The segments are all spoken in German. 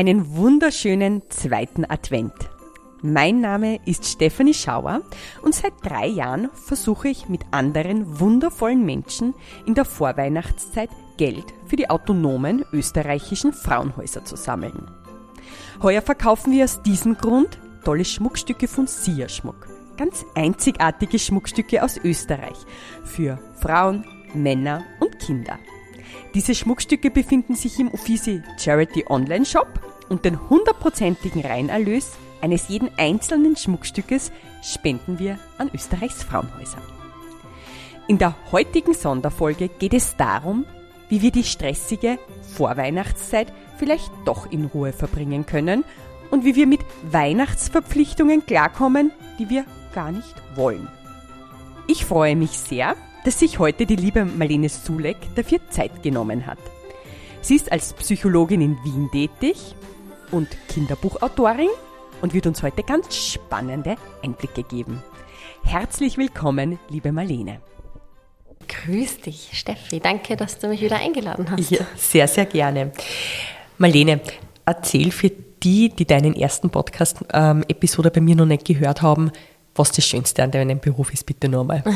Einen wunderschönen zweiten Advent. Mein Name ist Stefanie Schauer und seit drei Jahren versuche ich mit anderen wundervollen Menschen in der Vorweihnachtszeit Geld für die autonomen österreichischen Frauenhäuser zu sammeln. Heuer verkaufen wir aus diesem Grund tolle Schmuckstücke von Sia Schmuck. Ganz einzigartige Schmuckstücke aus Österreich für Frauen, Männer und Kinder. Diese Schmuckstücke befinden sich im Uffizi Charity Online Shop und den hundertprozentigen Reinerlös eines jeden einzelnen Schmuckstückes spenden wir an Österreichs Frauenhäuser. In der heutigen Sonderfolge geht es darum, wie wir die stressige Vorweihnachtszeit vielleicht doch in Ruhe verbringen können und wie wir mit Weihnachtsverpflichtungen klarkommen, die wir gar nicht wollen. Ich freue mich sehr, dass sich heute die liebe Marlene Sulek dafür Zeit genommen hat. Sie ist als Psychologin in Wien tätig und Kinderbuchautorin und wird uns heute ganz spannende Einblicke geben. Herzlich willkommen, liebe Marlene. Grüß dich, Steffi. Danke, dass du mich wieder eingeladen hast. Ja, sehr, sehr gerne. Marlene, erzähl für die, die deinen ersten Podcast-Episode ähm, bei mir noch nicht gehört haben, was das Schönste an deinem Beruf ist, bitte nur mal.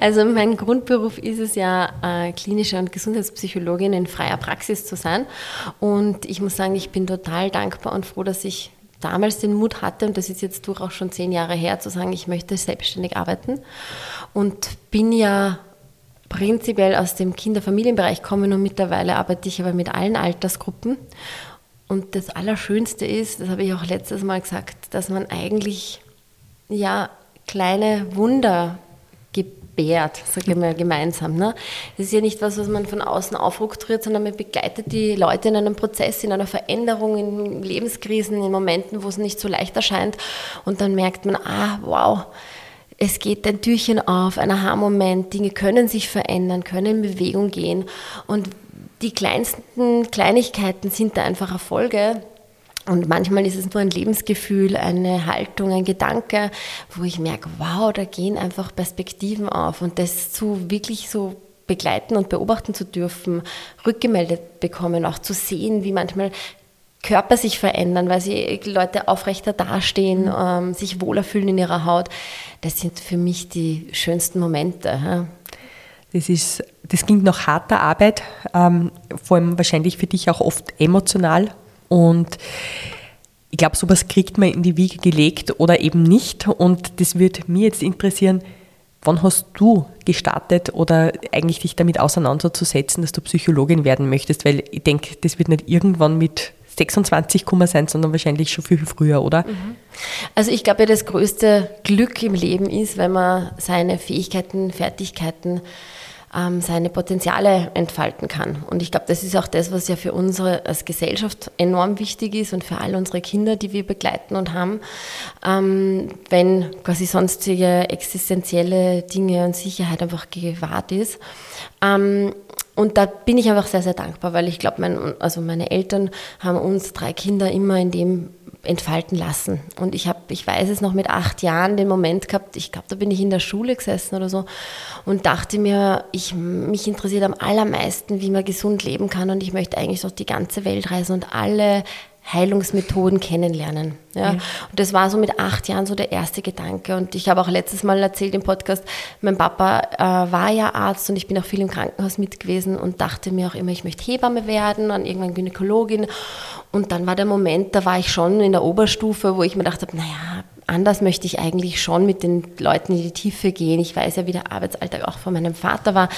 Also mein Grundberuf ist es ja, äh, klinische und Gesundheitspsychologin in freier Praxis zu sein. Und ich muss sagen, ich bin total dankbar und froh, dass ich damals den Mut hatte, und das ist jetzt durchaus schon zehn Jahre her, zu sagen, ich möchte selbstständig arbeiten. Und bin ja prinzipiell aus dem Kinder-Familienbereich kommen und mittlerweile arbeite ich aber mit allen Altersgruppen. Und das Allerschönste ist, das habe ich auch letztes Mal gesagt, dass man eigentlich ja, kleine Wunder gebärt, sagen wir gemeinsam. Ne? Das ist ja nicht was, was man von außen aufrukturiert, sondern man begleitet die Leute in einem Prozess, in einer Veränderung, in Lebenskrisen, in Momenten, wo es nicht so leicht erscheint. Und dann merkt man, ah, wow, es geht ein Türchen auf, ein Aha-Moment, Dinge können sich verändern, können in Bewegung gehen. Und die kleinsten Kleinigkeiten sind da einfach Erfolge, und manchmal ist es nur ein Lebensgefühl, eine Haltung, ein Gedanke, wo ich merke, wow, da gehen einfach Perspektiven auf. Und das zu wirklich so begleiten und beobachten zu dürfen, rückgemeldet bekommen, auch zu sehen, wie manchmal Körper sich verändern, weil sie Leute aufrechter dastehen, mhm. ähm, sich wohler fühlen in ihrer Haut. Das sind für mich die schönsten Momente. Ja. Das, ist, das klingt nach harter Arbeit, ähm, vor allem wahrscheinlich für dich auch oft emotional und ich glaube, sowas kriegt man in die Wiege gelegt oder eben nicht. Und das würde mir jetzt interessieren, wann hast du gestartet oder eigentlich dich damit auseinanderzusetzen, dass du Psychologin werden möchtest? Weil ich denke, das wird nicht irgendwann mit 26 kommen sein, sondern wahrscheinlich schon viel, früher, oder? Mhm. Also ich glaube, das größte Glück im Leben ist, wenn man seine Fähigkeiten, Fertigkeiten ähm, seine Potenziale entfalten kann. Und ich glaube, das ist auch das, was ja für unsere als Gesellschaft enorm wichtig ist und für all unsere Kinder, die wir begleiten und haben. Ähm, wenn quasi sonstige existenzielle Dinge und Sicherheit einfach gewahrt ist. Ähm, und da bin ich einfach sehr, sehr dankbar, weil ich glaube, mein, also meine Eltern haben uns drei Kinder immer in dem entfalten lassen. Und ich habe, ich weiß es noch mit acht Jahren, den Moment gehabt, ich glaube, da bin ich in der Schule gesessen oder so und dachte mir, ich, mich interessiert am allermeisten, wie man gesund leben kann und ich möchte eigentlich durch die ganze Welt reisen und alle Heilungsmethoden kennenlernen. Ja. Und das war so mit acht Jahren so der erste Gedanke. Und ich habe auch letztes Mal erzählt im Podcast, mein Papa äh, war ja Arzt und ich bin auch viel im Krankenhaus mit gewesen und dachte mir auch immer, ich möchte Hebamme werden und irgendwann Gynäkologin. Und dann war der Moment, da war ich schon in der Oberstufe, wo ich mir dachte, naja, anders möchte ich eigentlich schon mit den Leuten in die Tiefe gehen. Ich weiß ja, wie der Arbeitsalltag auch von meinem Vater war,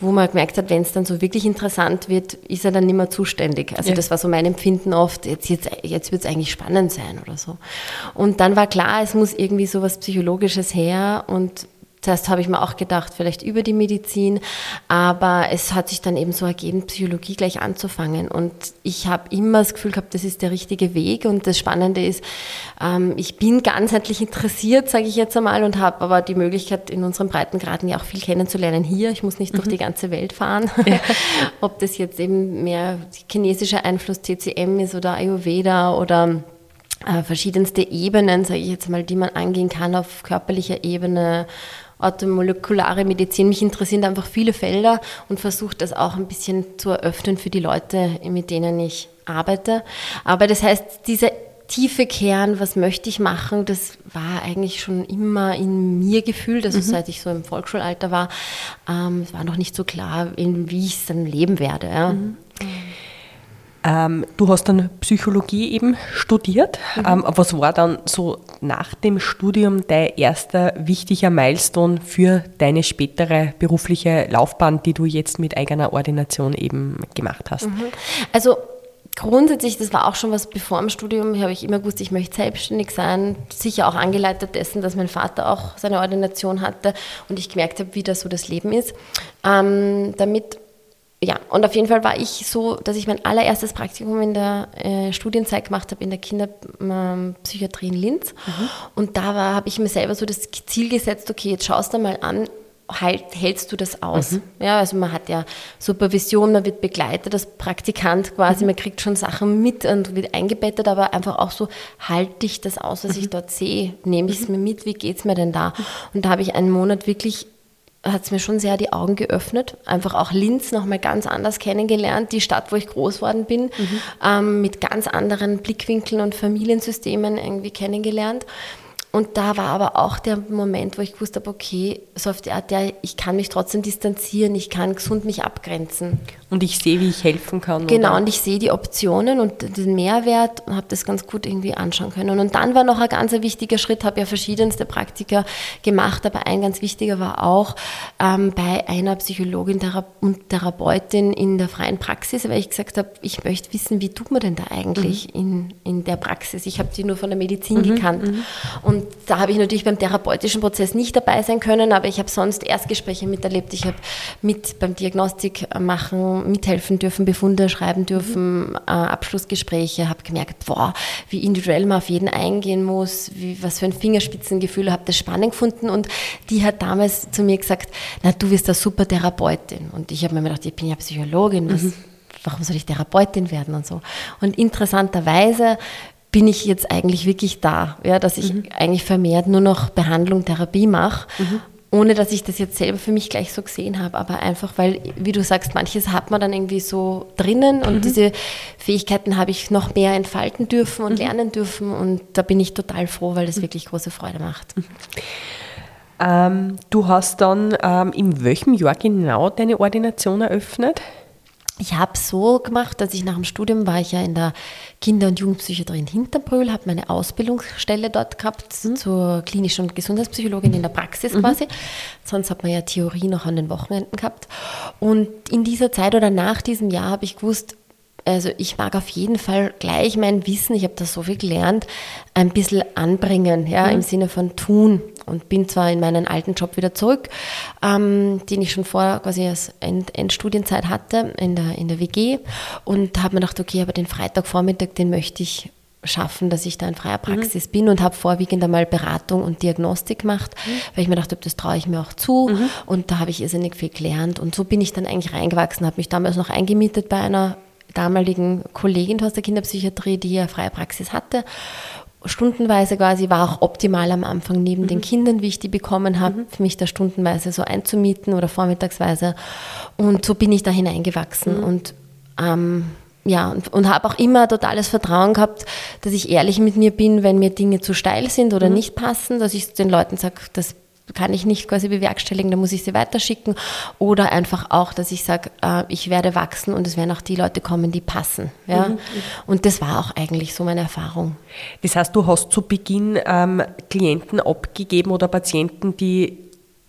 wo man gemerkt hat, wenn es dann so wirklich interessant wird, ist er dann nicht mehr zuständig. Also ja. das war so mein Empfinden oft, jetzt, jetzt, jetzt wird es eigentlich spannend sein oder so. Und dann war klar, es muss irgendwie so was Psychologisches her und Zuerst habe ich mir auch gedacht, vielleicht über die Medizin, aber es hat sich dann eben so ergeben, Psychologie gleich anzufangen. Und ich habe immer das Gefühl gehabt, das ist der richtige Weg. Und das Spannende ist, ähm, ich bin ganzheitlich interessiert, sage ich jetzt einmal, und habe aber die Möglichkeit, in unseren Breitengraden ja auch viel kennenzulernen hier. Ich muss nicht mhm. durch die ganze Welt fahren. Ja. Ob das jetzt eben mehr chinesischer Einfluss TCM ist oder Ayurveda oder äh, verschiedenste Ebenen, sage ich jetzt mal, die man angehen kann auf körperlicher Ebene, automolekulare Medizin. Mich interessieren einfach viele Felder und versuche das auch ein bisschen zu eröffnen für die Leute, mit denen ich arbeite. Aber das heißt, dieser tiefe Kern, was möchte ich machen, das war eigentlich schon immer in mir gefühlt, also mhm. seit ich so im Volksschulalter war. Ähm, es war noch nicht so klar, in, wie ich es dann leben werde. Ja. Mhm. Ähm, du hast dann Psychologie eben studiert. Mhm. Ähm, was war dann so nach dem Studium dein erster wichtiger Milestone für deine spätere berufliche Laufbahn, die du jetzt mit eigener Ordination eben gemacht hast? Mhm. Also grundsätzlich, das war auch schon was bevor dem Studium, habe ich immer gewusst, ich möchte selbstständig sein. Sicher auch angeleitet dessen, dass mein Vater auch seine Ordination hatte und ich gemerkt habe, wie das so das Leben ist. Ähm, damit ja, und auf jeden Fall war ich so, dass ich mein allererstes Praktikum in der äh, Studienzeit gemacht habe in der Kinderpsychiatrie in Linz. Mhm. Und da habe ich mir selber so das Ziel gesetzt, okay, jetzt schaust du mal an, halt, hältst du das aus? Mhm. Ja, also man hat ja Supervision, man wird begleitet als Praktikant quasi, mhm. man kriegt schon Sachen mit und wird eingebettet, aber einfach auch so, halte ich das aus, was ich mhm. dort sehe? Nehme ich es mhm. mir mit? Wie geht es mir denn da? Mhm. Und da habe ich einen Monat wirklich hat es mir schon sehr die Augen geöffnet. Einfach auch Linz nochmal ganz anders kennengelernt, die Stadt, wo ich groß worden bin, mhm. ähm, mit ganz anderen Blickwinkeln und Familiensystemen irgendwie kennengelernt. Und da war aber auch der Moment, wo ich gewusst habe, okay, so auf die Art, ja, ich kann mich trotzdem distanzieren, ich kann gesund mich abgrenzen. Und ich sehe, wie ich helfen kann. Genau, oder? und ich sehe die Optionen und den Mehrwert und habe das ganz gut irgendwie anschauen können. Und dann war noch ein ganz wichtiger Schritt, habe ja verschiedenste Praktika gemacht, aber ein ganz wichtiger war auch ähm, bei einer Psychologin und Therapeutin in der freien Praxis, weil ich gesagt habe, ich möchte wissen, wie tut man denn da eigentlich mhm. in, in der Praxis? Ich habe die nur von der Medizin mhm, gekannt. Mhm. Und und da habe ich natürlich beim therapeutischen Prozess nicht dabei sein können, aber ich habe sonst Erstgespräche miterlebt. Ich habe mit beim Diagnostik machen, mithelfen dürfen, Befunde schreiben dürfen, mhm. äh, Abschlussgespräche, habe gemerkt, boah, wie individuell man auf jeden eingehen muss, wie, was für ein Fingerspitzengefühl, habe das spannend gefunden und die hat damals zu mir gesagt, na, du wirst eine super Therapeutin. Und ich habe mir gedacht, ich bin ja Psychologin, was, mhm warum soll ich Therapeutin werden und so. Und interessanterweise bin ich jetzt eigentlich wirklich da, ja, dass ich mhm. eigentlich vermehrt nur noch Behandlung, Therapie mache. Mhm. Ohne dass ich das jetzt selber für mich gleich so gesehen habe, aber einfach, weil, wie du sagst, manches hat man dann irgendwie so drinnen und mhm. diese Fähigkeiten habe ich noch mehr entfalten dürfen und mhm. lernen dürfen und da bin ich total froh, weil das mhm. wirklich große Freude macht. Mhm. Ähm, du hast dann ähm, in welchem Jahr genau deine Ordination eröffnet? Ich habe so gemacht, dass ich nach dem Studium war ich ja in der Kinder- und Jugendpsychiatrie in Hinterbrühl, habe meine Ausbildungsstelle dort gehabt mhm. zur klinischen und Gesundheitspsychologin in der Praxis mhm. quasi. Sonst hat man ja Theorie noch an den Wochenenden gehabt. Und in dieser Zeit oder nach diesem Jahr habe ich gewusst, also ich mag auf jeden Fall gleich mein Wissen, ich habe da so viel gelernt, ein bisschen anbringen, ja, mhm. im Sinne von tun. Und bin zwar in meinen alten Job wieder zurück, ähm, den ich schon vor quasi als End Endstudienzeit hatte in der, in der WG und habe mir gedacht, okay, aber den Freitagvormittag, den möchte ich schaffen, dass ich da in freier mhm. Praxis mhm. bin und habe vorwiegend einmal Beratung und Diagnostik gemacht, mhm. weil ich mir dachte, das traue ich mir auch zu mhm. und da habe ich irrsinnig viel gelernt und so bin ich dann eigentlich reingewachsen, habe mich damals noch eingemietet bei einer damaligen Kollegin aus der Kinderpsychiatrie, die ja freie Praxis hatte. Stundenweise quasi war auch optimal am Anfang neben mhm. den Kindern, wie ich die bekommen habe, mhm. für mich da stundenweise so einzumieten oder vormittagsweise. Und so bin ich da hineingewachsen mhm. und ähm, ja, und, und habe auch immer totales Vertrauen gehabt, dass ich ehrlich mit mir bin, wenn mir Dinge zu steil sind oder mhm. nicht passen, dass ich den Leuten sage, das kann ich nicht quasi bewerkstelligen, dann muss ich sie weiterschicken. Oder einfach auch, dass ich sage, äh, ich werde wachsen und es werden auch die Leute kommen, die passen. Ja? Mhm. Und das war auch eigentlich so meine Erfahrung. Das heißt, du hast zu Beginn ähm, Klienten abgegeben oder Patienten, die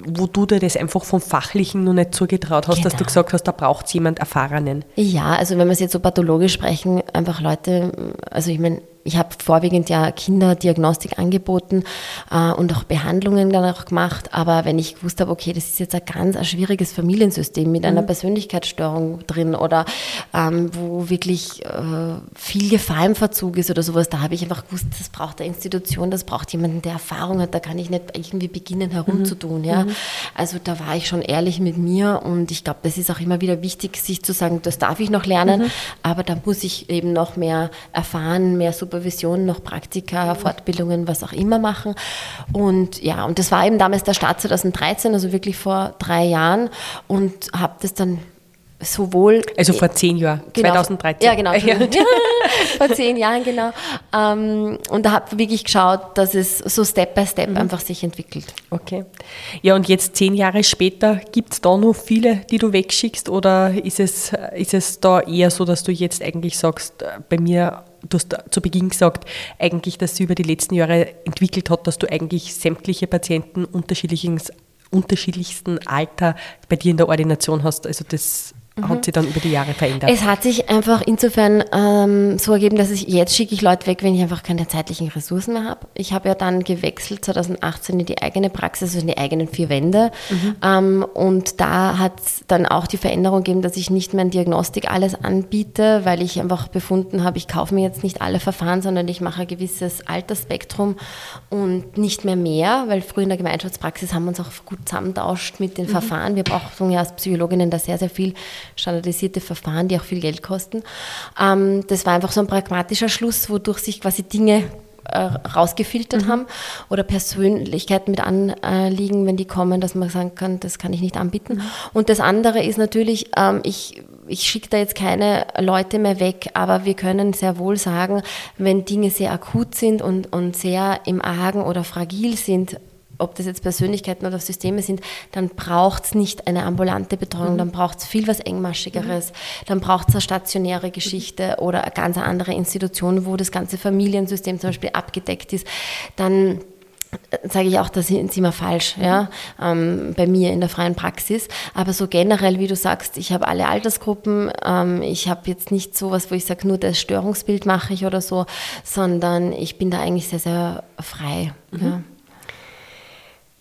wo du dir das einfach vom Fachlichen noch nicht zugetraut hast, genau. dass du genau. gesagt hast, da braucht es jemand Erfahrenen. Ja, also wenn wir es jetzt so pathologisch sprechen, einfach Leute, also ich meine, ich habe vorwiegend ja Kinderdiagnostik angeboten äh, und auch Behandlungen dann auch gemacht. Aber wenn ich gewusst habe, okay, das ist jetzt ein ganz ein schwieriges Familiensystem mit einer mhm. Persönlichkeitsstörung drin oder ähm, wo wirklich äh, viel Gefahr im Verzug ist oder sowas, da habe ich einfach gewusst, das braucht eine Institution, das braucht jemanden, der Erfahrung hat. Da kann ich nicht irgendwie beginnen herumzutun. Mhm. Ja? Mhm. Also da war ich schon ehrlich mit mir und ich glaube, das ist auch immer wieder wichtig, sich zu sagen, das darf ich noch lernen, mhm. aber da muss ich eben noch mehr erfahren, mehr super Supervision, noch Praktika, Fortbildungen, was auch immer machen. Und ja, und das war eben damals der Start 2013, also wirklich vor drei Jahren und habe das dann sowohl. Also vor zehn Jahren, genau, 2013. Ja, genau. Ja. vor zehn Jahren, genau. Ähm, und da habe wirklich geschaut, dass es so Step by Step mhm. einfach sich entwickelt. Okay. Ja, und jetzt zehn Jahre später, gibt es da noch viele, die du wegschickst oder ist es, ist es da eher so, dass du jetzt eigentlich sagst, äh, bei mir du hast zu Beginn gesagt, eigentlich, dass sie über die letzten Jahre entwickelt hat, dass du eigentlich sämtliche Patienten unterschiedlichsten Alter bei dir in der Ordination hast. Also das mhm. hat sich dann über die Jahre verändert? Es hat sich einfach insofern ähm, so ergeben, dass ich jetzt schicke ich Leute weg, wenn ich einfach keine zeitlichen Ressourcen mehr habe. Ich habe ja dann gewechselt 2018 in die eigene Praxis, also in die eigenen vier Wände. Mhm. Ähm, und da hat es dann auch die Veränderung gegeben, dass ich nicht mehr in Diagnostik alles anbiete, weil ich einfach befunden habe, ich kaufe mir jetzt nicht alle Verfahren, sondern ich mache ein gewisses Altersspektrum und nicht mehr mehr, weil früher in der Gemeinschaftspraxis haben wir uns auch gut zusammentauscht mit den mhm. Verfahren. Wir brauchen ja als Psychologinnen da sehr, sehr viel standardisierte Verfahren, die auch viel Geld kosten. Ähm, das war einfach so ein pragmatischer Schluss, wodurch sich quasi Dinge äh, rausgefiltert mhm. haben oder Persönlichkeiten mit anliegen, wenn die kommen, dass man sagen kann, das kann ich nicht anbieten. Mhm. Und das andere ist natürlich, ähm, ich ich schicke da jetzt keine Leute mehr weg, aber wir können sehr wohl sagen, wenn Dinge sehr akut sind und, und sehr im Argen oder fragil sind, ob das jetzt Persönlichkeiten oder Systeme sind, dann braucht es nicht eine ambulante Betreuung, mhm. dann braucht es viel was Engmaschigeres, mhm. dann braucht es eine stationäre Geschichte mhm. oder eine ganz andere Institution, wo das ganze Familiensystem zum Beispiel abgedeckt ist. Dann äh, sage ich auch, da sind sie immer falsch, ja, ähm, bei mir in der freien Praxis. Aber so generell, wie du sagst, ich habe alle Altersgruppen, ähm, ich habe jetzt nicht so was, wo ich sage, nur das Störungsbild mache ich oder so, sondern ich bin da eigentlich sehr, sehr frei. Mhm. Ja.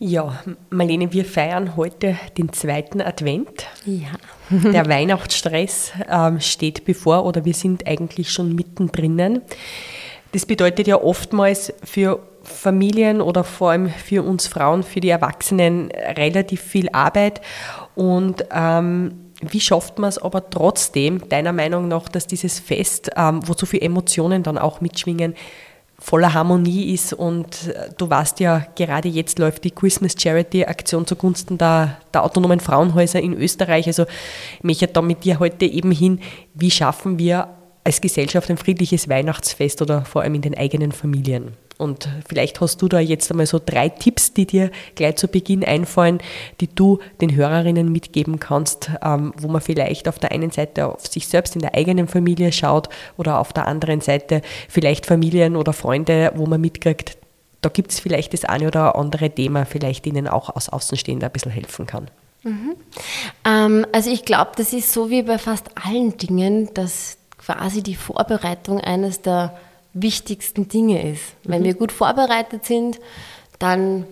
Ja, Marlene, wir feiern heute den zweiten Advent. Ja. Der Weihnachtsstress ähm, steht bevor oder wir sind eigentlich schon mittendrin. Das bedeutet ja oftmals für Familien oder vor allem für uns Frauen, für die Erwachsenen relativ viel Arbeit. Und ähm, wie schafft man es aber trotzdem, deiner Meinung nach, dass dieses Fest, ähm, wo so viele Emotionen dann auch mitschwingen, voller Harmonie ist. Und äh, du weißt ja, gerade jetzt läuft die Christmas Charity Aktion zugunsten der, der autonomen Frauenhäuser in Österreich. Also ich möchte da mit dir heute eben hin, wie schaffen wir als Gesellschaft ein friedliches Weihnachtsfest oder vor allem in den eigenen Familien? Und vielleicht hast du da jetzt einmal so drei Tipps, die dir gleich zu Beginn einfallen, die du den Hörerinnen mitgeben kannst, ähm, wo man vielleicht auf der einen Seite auf sich selbst in der eigenen Familie schaut oder auf der anderen Seite vielleicht Familien oder Freunde, wo man mitkriegt, da gibt es vielleicht das eine oder andere Thema, vielleicht ihnen auch als Außenstehender ein bisschen helfen kann. Mhm. Ähm, also ich glaube, das ist so wie bei fast allen Dingen, dass quasi die Vorbereitung eines der wichtigsten Dinge ist. Wenn mhm. wir gut vorbereitet sind, dann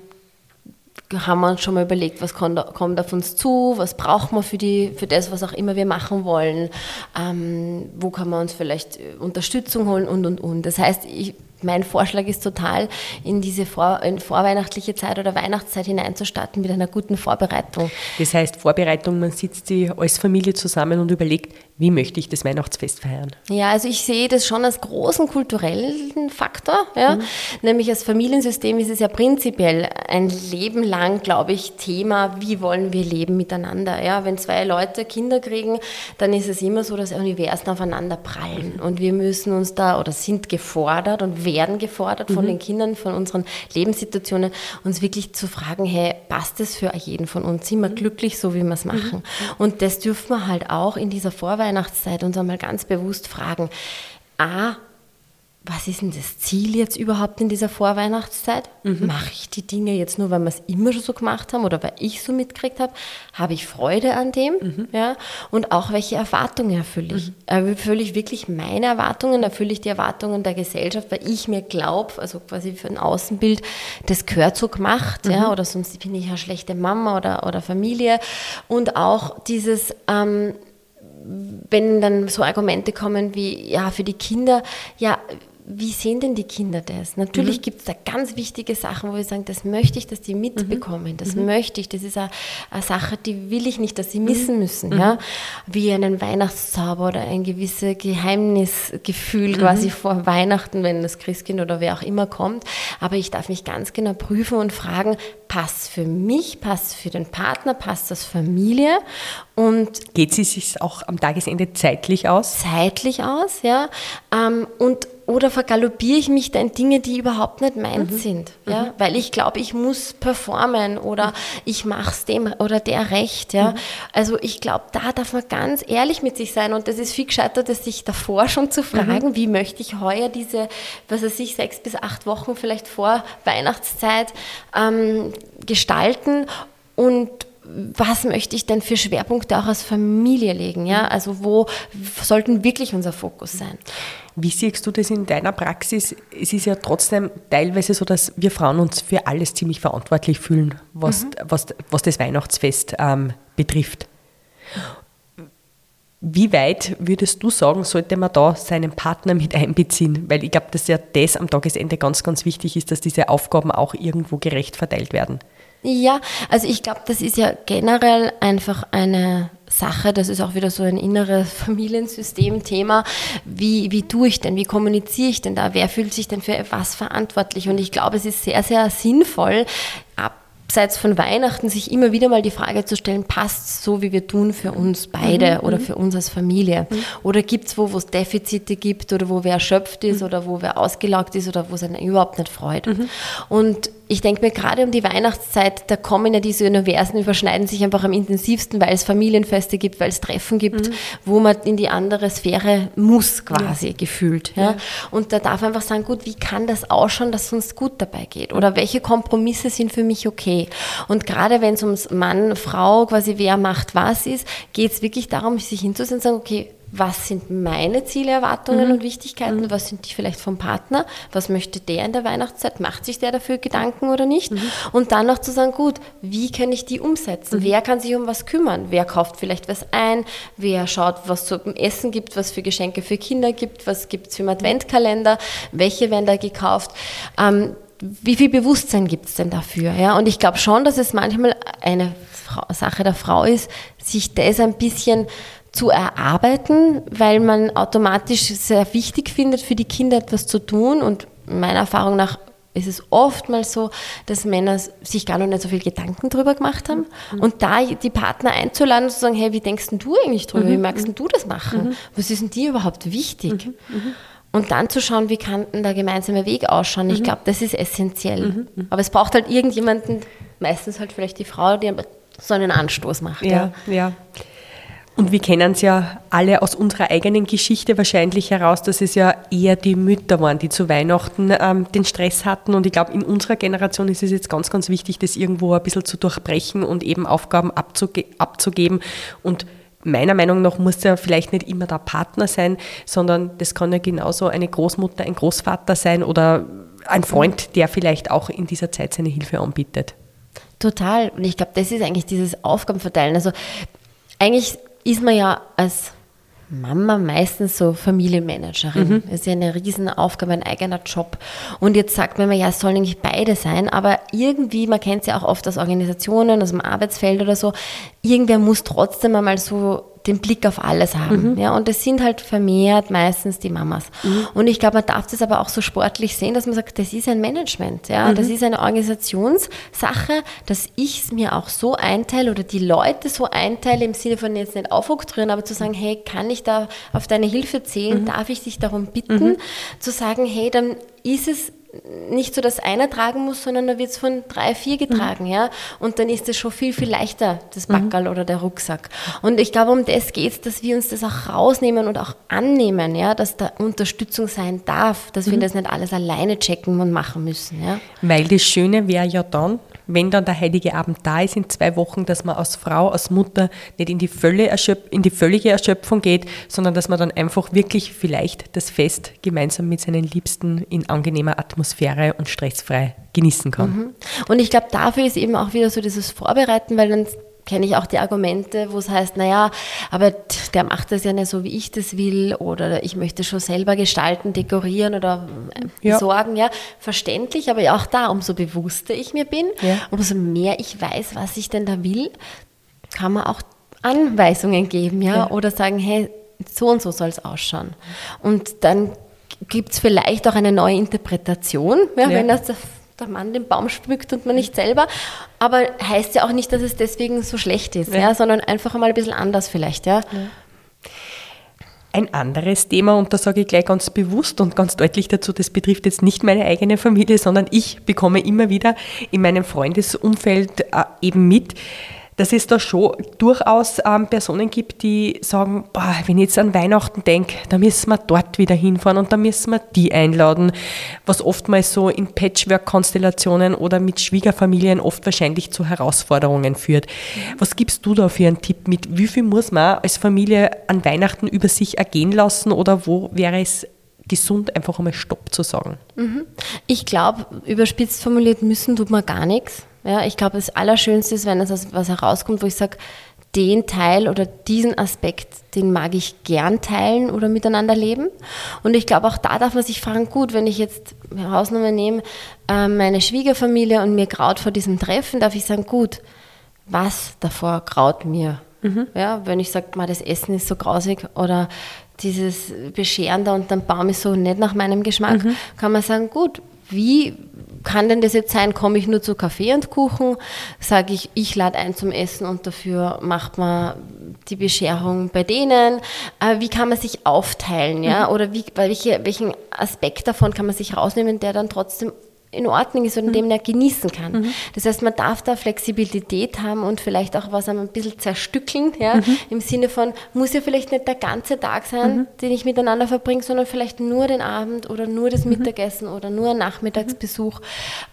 haben wir uns schon mal überlegt, was kommt, auf uns zu, was braucht man für, die, für das, was auch immer wir machen wollen, ähm, wo kann man uns vielleicht äh, Unterstützung holen und, und, und. Das heißt, ich mein Vorschlag ist total, in diese vor, in vorweihnachtliche Zeit oder Weihnachtszeit hineinzustarten mit einer guten Vorbereitung. Das heißt, Vorbereitung, man sitzt die als Familie zusammen und überlegt, wie möchte ich das Weihnachtsfest feiern? Ja, also ich sehe das schon als großen kulturellen Faktor. Ja? Mhm. Nämlich als Familiensystem ist es ja prinzipiell ein Leben lang, glaube ich, Thema, wie wollen wir leben miteinander. Ja? Wenn zwei Leute Kinder kriegen, dann ist es immer so, dass Universen aufeinander prallen. Mhm. Und wir müssen uns da oder sind gefordert und werden gefordert von mhm. den Kindern, von unseren Lebenssituationen, uns wirklich zu fragen, hey, passt das für jeden von uns? Sind wir mhm. glücklich, so wie wir es machen? Mhm. Und das dürfen wir halt auch in dieser Vorweihnachtszeit uns einmal ganz bewusst fragen. A, was ist denn das Ziel jetzt überhaupt in dieser Vorweihnachtszeit? Mhm. Mache ich die Dinge jetzt nur, weil wir es immer schon so gemacht haben oder weil ich so mitgekriegt habe? Habe ich Freude an dem? Mhm. Ja? Und auch welche Erwartungen erfülle ich? Mhm. Erfülle ich wirklich meine Erwartungen? Erfülle ich die Erwartungen der Gesellschaft, weil ich mir glaube, also quasi für ein Außenbild, das gehört so gemacht, ja? Mhm. oder sonst bin ich eine schlechte Mama oder, oder Familie. Und auch dieses, ähm, wenn dann so Argumente kommen wie, ja, für die Kinder, ja, wie sehen denn die Kinder das? Natürlich mhm. gibt es da ganz wichtige Sachen, wo wir sagen, das möchte ich, dass die mitbekommen, das mhm. möchte ich, das ist eine, eine, Sache, die will ich nicht, dass sie mhm. missen müssen. Ja? Mhm. Wie einen Weihnachtszauber oder ein gewisses Geheimnisgefühl mhm. quasi vor Weihnachten, wenn das Christkind oder wer auch immer kommt. Aber ich darf mich ganz genau prüfen und fragen, passt für mich, passt für den Partner, passt das Familie und geht sie sich auch am Tagesende zeitlich aus? Zeitlich aus, ja. Ähm, und oder vergaloppiere ich mich da in Dinge, die überhaupt nicht meins mhm. sind, ja, mhm. weil ich glaube, ich muss performen oder mhm. ich mache es dem oder der recht, ja. Mhm. Also ich glaube, da darf man ganz ehrlich mit sich sein und das ist viel gescheiter, dass sich davor schon zu fragen, mhm. wie möchte ich heuer diese, was weiß ich, sechs bis acht Wochen vielleicht vor Weihnachtszeit ähm, gestalten und was möchte ich denn für Schwerpunkte auch als Familie legen? Ja? Also wo sollten wirklich unser Fokus sein? Wie siehst du das in deiner Praxis? Es ist ja trotzdem teilweise so, dass wir Frauen uns für alles ziemlich verantwortlich fühlen, was, mhm. was, was das Weihnachtsfest ähm, betrifft. Wie weit würdest du sagen, sollte man da seinen Partner mit einbeziehen? Weil ich glaube, dass ja das am Tagesende ganz, ganz wichtig ist, dass diese Aufgaben auch irgendwo gerecht verteilt werden. Ja, also ich glaube, das ist ja generell einfach eine Sache, das ist auch wieder so ein inneres Familiensystem-Thema. Wie, wie tue ich denn, wie kommuniziere ich denn da, wer fühlt sich denn für was verantwortlich? Und ich glaube, es ist sehr, sehr sinnvoll, abseits von Weihnachten sich immer wieder mal die Frage zu stellen, passt so, wie wir tun für uns beide mhm. oder mhm. für uns als Familie? Mhm. Oder gibt es wo, wo es Defizite gibt oder wo wer erschöpft ist mhm. oder wo wer ausgelaugt ist oder wo es einen überhaupt nicht freut? Mhm. Und ich denke mir gerade um die Weihnachtszeit, da kommen ja diese Universen, überschneiden sich einfach am intensivsten, weil es Familienfeste gibt, weil es Treffen gibt, mhm. wo man in die andere Sphäre muss quasi ja. gefühlt. Ja? ja? Und da darf man einfach sagen, gut, wie kann das ausschauen, dass es uns gut dabei geht? Oder welche Kompromisse sind für mich okay? Und gerade wenn es ums Mann, Frau, quasi wer macht was ist, geht es wirklich darum, sich hinzusehen und sagen, okay, was sind meine Ziele, Erwartungen mhm. und Wichtigkeiten, mhm. was sind die vielleicht vom Partner, was möchte der in der Weihnachtszeit, macht sich der dafür Gedanken oder nicht? Mhm. Und dann noch zu sagen, gut, wie kann ich die umsetzen? Mhm. Wer kann sich um was kümmern? Wer kauft vielleicht was ein? Wer schaut, was es zum Essen gibt, was für Geschenke für Kinder gibt, was gibt es für einen Adventkalender, welche werden da gekauft? Ähm, wie viel Bewusstsein gibt es denn dafür? Ja? Und ich glaube schon, dass es manchmal eine Sache der Frau ist, sich das ein bisschen zu erarbeiten, weil man automatisch sehr wichtig findet, für die Kinder etwas zu tun. Und meiner Erfahrung nach ist es oftmals so, dass Männer sich gar noch nicht so viel Gedanken drüber gemacht haben. Mhm. Und da die Partner einzuladen und zu sagen, hey, wie denkst du eigentlich drüber? Mhm. Wie magst du das machen? Mhm. Was ist denn dir überhaupt wichtig? Mhm. Mhm. Und dann zu schauen, wie kann denn der gemeinsame Weg ausschauen. Ich mhm. glaube, das ist essentiell. Aber es braucht halt irgendjemanden, meistens halt vielleicht die Frau, die so einen Anstoß macht. Ja, ja. ja. Und wir kennen es ja alle aus unserer eigenen Geschichte wahrscheinlich heraus, dass es ja eher die Mütter waren, die zu Weihnachten ähm, den Stress hatten. Und ich glaube, in unserer Generation ist es jetzt ganz, ganz wichtig, das irgendwo ein bisschen zu durchbrechen und eben Aufgaben abzuge abzugeben. Und meiner Meinung nach muss ja vielleicht nicht immer der Partner sein, sondern das kann ja genauso eine Großmutter, ein Großvater sein oder ein Freund, der vielleicht auch in dieser Zeit seine Hilfe anbietet. Total. Und ich glaube, das ist eigentlich dieses Aufgabenverteilen. Also eigentlich ist man ja als Mama meistens so Familienmanagerin. Mhm. Das ist ja eine Riesenaufgabe, ein eigener Job. Und jetzt sagt man immer, ja, es sollen eigentlich beide sein, aber irgendwie, man kennt es ja auch oft aus Organisationen, aus dem Arbeitsfeld oder so, irgendwer muss trotzdem einmal so den Blick auf alles haben. Mhm. Ja, und es sind halt vermehrt meistens die Mamas. Mhm. Und ich glaube, man darf das aber auch so sportlich sehen, dass man sagt, das ist ein Management. Ja, mhm. das ist eine Organisationssache, dass ich es mir auch so einteile oder die Leute so einteile, im Sinne von jetzt nicht aufoktroyieren, aber zu sagen, hey, kann ich da auf deine Hilfe zählen? Mhm. Darf ich dich darum bitten? Mhm. Zu sagen, hey, dann ist es nicht so, dass einer tragen muss, sondern da wird es von drei, vier getragen, mhm. ja. Und dann ist es schon viel, viel leichter, das Backerl mhm. oder der Rucksack. Und ich glaube, um das geht es, dass wir uns das auch rausnehmen und auch annehmen, ja, dass da Unterstützung sein darf, dass mhm. wir das nicht alles alleine checken und machen müssen, ja. Weil das Schöne wäre ja dann, wenn dann der heilige Abend da ist in zwei Wochen, dass man als Frau, als Mutter nicht in die, in die völlige Erschöpfung geht, sondern dass man dann einfach wirklich vielleicht das Fest gemeinsam mit seinen Liebsten in angenehmer Atmosphäre und stressfrei genießen kann. Mhm. Und ich glaube, dafür ist eben auch wieder so dieses Vorbereiten, weil dann kenne ich auch die Argumente, wo es heißt, naja, aber der macht das ja nicht so, wie ich das will oder ich möchte schon selber gestalten, dekorieren oder äh, ja. sorgen, ja, verständlich, aber auch da, umso bewusster ich mir bin, ja. umso mehr ich weiß, was ich denn da will, kann man auch Anweisungen geben, ja, ja. oder sagen, hey, so und so soll es ausschauen. Und dann gibt es vielleicht auch eine neue Interpretation, ja, wenn das der Mann den Baum schmückt und man nicht selber. Aber heißt ja auch nicht, dass es deswegen so schlecht ist, ja. ja sondern einfach mal ein bisschen anders vielleicht. Ja. ja. Ein anderes Thema, und da sage ich gleich ganz bewusst und ganz deutlich dazu, das betrifft jetzt nicht meine eigene Familie, sondern ich bekomme immer wieder in meinem Freundesumfeld äh, eben mit, dass es da schon durchaus ähm, Personen gibt, die sagen, boah, wenn ich jetzt an Weihnachten denke, da müssen wir dort wieder hinfahren und da müssen wir die einladen, was oftmals so in Patchwork-Konstellationen oder mit Schwiegerfamilien oft wahrscheinlich zu Herausforderungen führt. Was gibst du da für einen Tipp mit? Wie viel muss man als Familie an Weihnachten über sich ergehen lassen oder wo wäre es gesund, einfach einmal Stopp zu sagen? Mhm. Ich glaube, überspitzt formuliert müssen tut man gar nichts. Ja, ich glaube, das Allerschönste ist, wenn es was herauskommt, wo ich sage, den Teil oder diesen Aspekt, den mag ich gern teilen oder miteinander leben. Und ich glaube, auch da darf man sich fragen, gut, wenn ich jetzt Hausnummer nehme, äh, meine Schwiegerfamilie und mir graut vor diesem Treffen, darf ich sagen, gut, was davor graut mir? Mhm. Ja, wenn ich sage, das Essen ist so grausig oder dieses Bescheren da unter dem Baum ist so nicht nach meinem Geschmack, mhm. kann man sagen, gut, wie kann denn das jetzt sein? Komme ich nur zu Kaffee und Kuchen? Sage ich, ich lade ein zum Essen und dafür macht man die Bescherung bei denen? Äh, wie kann man sich aufteilen? Ja? Mhm. Oder wie, welche, welchen Aspekt davon kann man sich rausnehmen, der dann trotzdem in Ordnung ist und mhm. dem er genießen kann. Mhm. Das heißt, man darf da Flexibilität haben und vielleicht auch was ein bisschen zerstückeln, ja, mhm. im Sinne von, muss ja vielleicht nicht der ganze Tag sein, mhm. den ich miteinander verbringe, sondern vielleicht nur den Abend oder nur das mhm. Mittagessen oder nur ein Nachmittagsbesuch.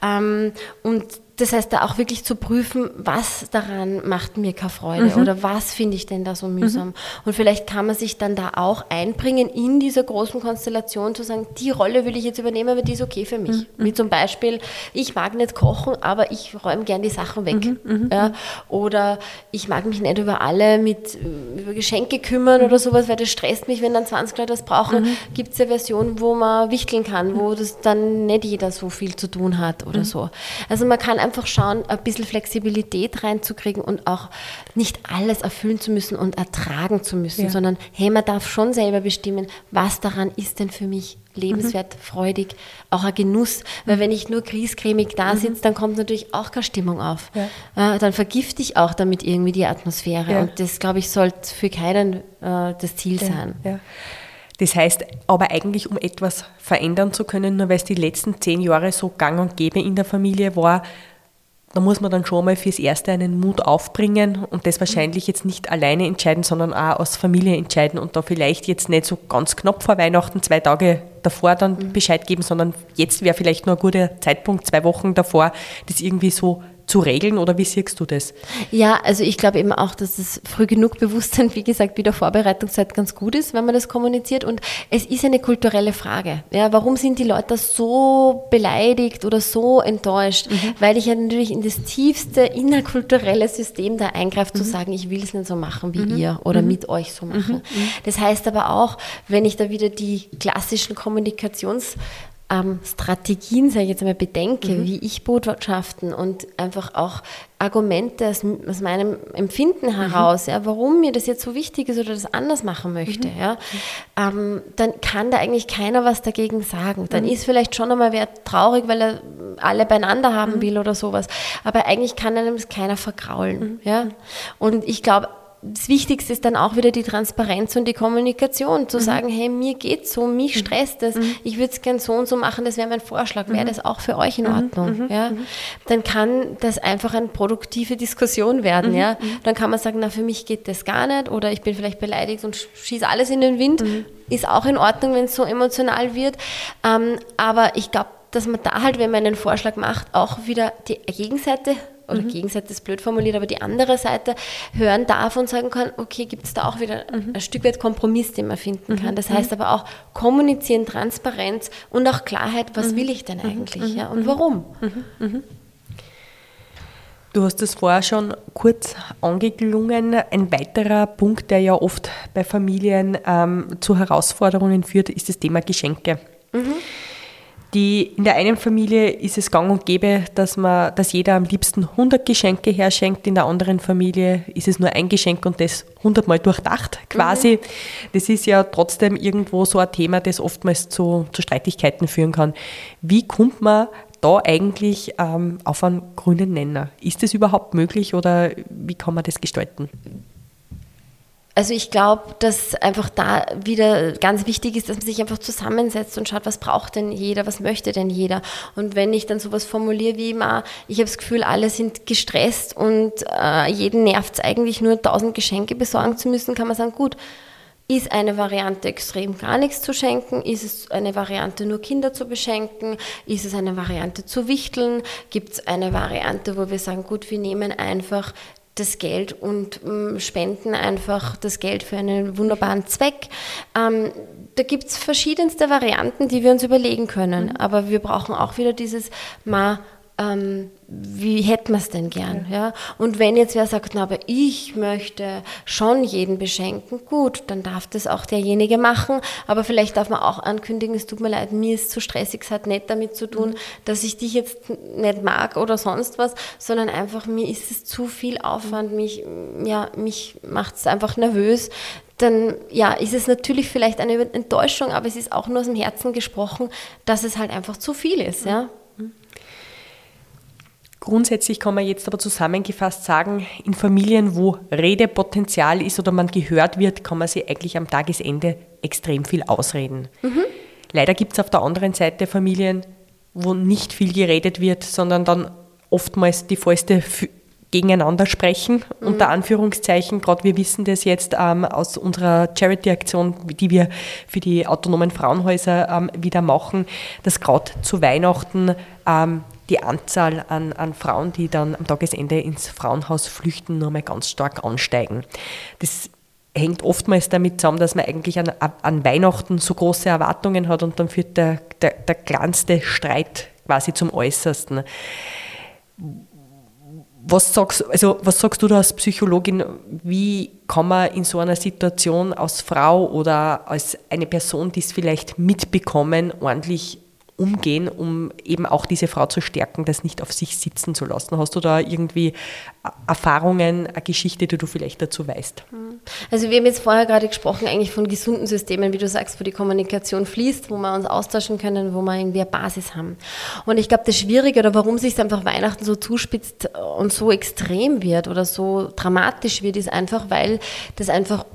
Ähm, und das heißt, da auch wirklich zu prüfen, was daran macht mir keine Freude mhm. oder was finde ich denn da so mühsam. Mhm. Und vielleicht kann man sich dann da auch einbringen in dieser großen Konstellation, zu sagen, die Rolle will ich jetzt übernehmen, aber die ist okay für mich. Mhm. Wie zum Beispiel, ich mag nicht kochen, aber ich räume gern die Sachen weg. Mhm. Mhm. Ja? Oder ich mag mich nicht über alle mit über Geschenke kümmern oder sowas, weil das stresst mich, wenn dann 20 Leute das brauchen. Mhm. Gibt es eine Version, wo man wichteln kann, wo das dann nicht jeder so viel zu tun hat oder so. Also man kann einfach schauen, ein bisschen Flexibilität reinzukriegen und auch nicht alles erfüllen zu müssen und ertragen zu müssen, ja. sondern hey, man darf schon selber bestimmen, was daran ist denn für mich lebenswert, mhm. freudig, auch ein Genuss. Weil wenn ich nur griescremig da mhm. sitze, dann kommt natürlich auch keine Stimmung auf. Ja. Äh, dann vergifte ich auch damit irgendwie die Atmosphäre. Ja. Und das, glaube ich, sollte für keinen äh, das Ziel sein. Das heißt, aber eigentlich, um etwas verändern zu können, nur weil es die letzten zehn Jahre so gang und gäbe in der Familie war, da muss man dann schon mal fürs Erste einen Mut aufbringen und das wahrscheinlich jetzt nicht alleine entscheiden, sondern auch als Familie entscheiden und da vielleicht jetzt nicht so ganz knapp vor Weihnachten, zwei Tage davor dann mhm. Bescheid geben, sondern jetzt wäre vielleicht nur ein guter Zeitpunkt, zwei Wochen davor, das irgendwie so zu regeln oder wie siehst du das? Ja, also ich glaube eben auch, dass das früh genug Bewusstsein, wie gesagt, wie der Vorbereitungszeit ganz gut ist, wenn man das kommuniziert. Und es ist eine kulturelle Frage. Ja, warum sind die Leute so beleidigt oder so enttäuscht? Mhm. Weil ich ja natürlich in das tiefste innerkulturelle System da eingreife, mhm. zu sagen, ich will es nicht so machen wie mhm. ihr oder mhm. mit euch so machen. Mhm. Mhm. Das heißt aber auch, wenn ich da wieder die klassischen Kommunikations ähm, Strategien, sage ich jetzt einmal, bedenke, mhm. wie ich Botschaften und einfach auch Argumente aus, aus meinem Empfinden mhm. heraus, mhm. ja, warum mir das jetzt so wichtig ist oder das anders machen möchte, mhm. ja, ähm, dann kann da eigentlich keiner was dagegen sagen. Dann mhm. ist vielleicht schon einmal wer traurig, weil er alle beieinander haben mhm. will oder sowas. Aber eigentlich kann einem das keiner vergraulen. Ja? Und ich glaube, das Wichtigste ist dann auch wieder die Transparenz und die Kommunikation, zu mhm. sagen, hey, mir geht's so, mich mhm. stresst das, mhm. ich würde es gern so und so machen, das wäre mein Vorschlag, wäre mhm. das auch für euch in mhm. Ordnung? Ja? Dann kann das einfach eine produktive Diskussion werden. Ja? Dann kann man sagen, na, für mich geht das gar nicht oder ich bin vielleicht beleidigt und schieße alles in den Wind. Ist auch in Ordnung, wenn es so emotional wird. Ähm, aber ich glaube, dass man da halt, wenn man einen Vorschlag macht, auch wieder die Gegenseite oder mhm. Gegenseite ist blöd formuliert, aber die andere Seite hören darf und sagen kann, okay, gibt es da auch wieder mhm. ein Stück weit Kompromiss, den man finden kann. Mhm. Das heißt aber auch kommunizieren, Transparenz und auch Klarheit, was mhm. will ich denn mhm. eigentlich ja, und warum. Du hast es vorher schon kurz angeklungen. Ein weiterer Punkt, der ja oft bei Familien ähm, zu Herausforderungen führt, ist das Thema Geschenke. Mhm. Die, in der einen Familie ist es gang und gäbe, dass, man, dass jeder am liebsten 100 Geschenke herschenkt, in der anderen Familie ist es nur ein Geschenk und das 100 Mal durchdacht quasi. Mhm. Das ist ja trotzdem irgendwo so ein Thema, das oftmals zu, zu Streitigkeiten führen kann. Wie kommt man da eigentlich ähm, auf einen grünen Nenner? Ist das überhaupt möglich oder wie kann man das gestalten? Also ich glaube, dass einfach da wieder ganz wichtig ist, dass man sich einfach zusammensetzt und schaut, was braucht denn jeder, was möchte denn jeder. Und wenn ich dann sowas formuliere wie immer, ich habe das Gefühl, alle sind gestresst und äh, jeden nervt es eigentlich nur, tausend Geschenke besorgen zu müssen, kann man sagen, gut, ist eine Variante extrem gar nichts zu schenken? Ist es eine Variante nur Kinder zu beschenken? Ist es eine Variante zu wichteln? Gibt es eine Variante, wo wir sagen, gut, wir nehmen einfach das Geld und ähm, spenden einfach das Geld für einen wunderbaren Zweck. Ähm, da gibt es verschiedenste Varianten, die wir uns überlegen können. Mhm. Aber wir brauchen auch wieder dieses mal ähm, wie hätten wir es denn gern? Ja. ja. Und wenn jetzt wer sagt, na, aber ich möchte schon jeden beschenken, gut, dann darf das auch derjenige machen. Aber vielleicht darf man auch ankündigen, es tut mir leid, mir ist zu stressig, es hat nicht damit zu tun, dass ich dich jetzt nicht mag oder sonst was, sondern einfach mir ist es zu viel Aufwand, mich, ja, mich macht es einfach nervös, dann ja, ist es natürlich vielleicht eine Enttäuschung, aber es ist auch nur aus dem Herzen gesprochen, dass es halt einfach zu viel ist. Ja. Grundsätzlich kann man jetzt aber zusammengefasst sagen, in Familien, wo Redepotenzial ist oder man gehört wird, kann man sich eigentlich am Tagesende extrem viel ausreden. Mhm. Leider gibt es auf der anderen Seite Familien, wo nicht viel geredet wird, sondern dann oftmals die Fäuste gegeneinander sprechen, mhm. unter Anführungszeichen. Gerade wir wissen das jetzt ähm, aus unserer Charity-Aktion, die wir für die autonomen Frauenhäuser ähm, wieder machen, dass gerade zu Weihnachten ähm, die Anzahl an, an Frauen, die dann am Tagesende ins Frauenhaus flüchten, nur mal ganz stark ansteigen. Das hängt oftmals damit zusammen, dass man eigentlich an, an Weihnachten so große Erwartungen hat und dann führt der, der, der kleinste Streit quasi zum Äußersten. Was sagst, also was sagst du da als Psychologin, wie kann man in so einer Situation als Frau oder als eine Person, die es vielleicht mitbekommen, ordentlich umgehen, um eben auch diese Frau zu stärken, das nicht auf sich sitzen zu lassen? Hast du da irgendwie Erfahrungen, eine Geschichte, die du vielleicht dazu weißt? Hm. Also wir haben jetzt vorher gerade gesprochen eigentlich von gesunden Systemen, wie du sagst, wo die Kommunikation fließt, wo wir uns austauschen können, wo wir irgendwie eine Basis haben. Und ich glaube, das Schwierige oder warum sich einfach Weihnachten so zuspitzt und so extrem wird oder so dramatisch wird, ist einfach, weil das einfach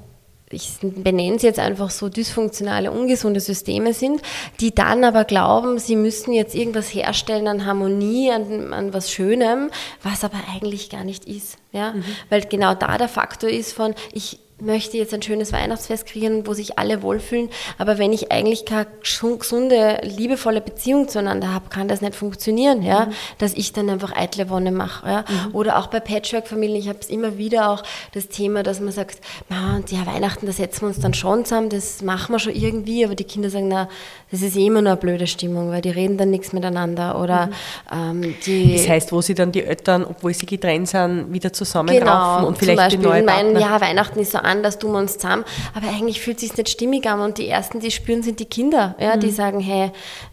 ich benenne es jetzt einfach so, dysfunktionale, ungesunde Systeme sind, die dann aber glauben, sie müssen jetzt irgendwas herstellen an Harmonie, an, an was Schönem, was aber eigentlich gar nicht ist. Ja? Mhm. Weil genau da der Faktor ist von, ich möchte jetzt ein schönes Weihnachtsfest kreieren, wo sich alle wohlfühlen, aber wenn ich eigentlich keine gesunde, liebevolle Beziehung zueinander habe, kann das nicht funktionieren, ja, mhm. dass ich dann einfach eitle Wonne mache, ja. Mhm. Oder auch bei Patchwork-Familien, ich habe es immer wieder auch das Thema, dass man sagt, ja, Weihnachten, da setzen wir uns dann schon zusammen, das machen wir schon irgendwie, aber die Kinder sagen, na, das ist eh immer nur eine blöde Stimmung, weil die reden dann nichts miteinander oder mhm. ähm, die... Das heißt, wo sie dann die Eltern, obwohl sie getrennt sind, wieder zusammenraufen genau, und vielleicht zum Beispiel, die neue Partner... Mein, ja, Weihnachten ist so anders, tun wir uns zusammen. Aber eigentlich fühlt es sich nicht stimmig an. Und die Ersten, die spüren, sind die Kinder, ja, mhm. die sagen, hey,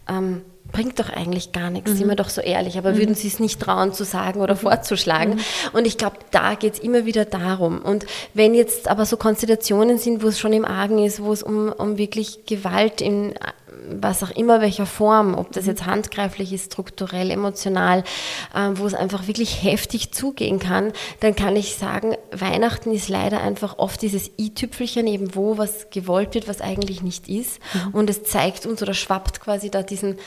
ähm, bringt doch eigentlich gar nichts, mhm. sind wir doch so ehrlich, aber mhm. würden sie es nicht trauen zu sagen oder mhm. vorzuschlagen. Mhm. Und ich glaube, da geht es immer wieder darum. Und wenn jetzt aber so Konstellationen sind, wo es schon im Argen ist, wo es um, um wirklich Gewalt in was auch immer, welcher Form, ob das jetzt handgreiflich ist, strukturell, emotional, äh, wo es einfach wirklich heftig zugehen kann, dann kann ich sagen, Weihnachten ist leider einfach oft dieses i-Tüpfelchen eben, wo was gewollt wird, was eigentlich nicht ist. Mhm. Und es zeigt uns oder schwappt quasi da diesen,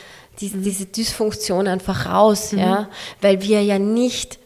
diesen, mhm. diese Dysfunktion einfach raus, mhm. ja, weil wir ja nicht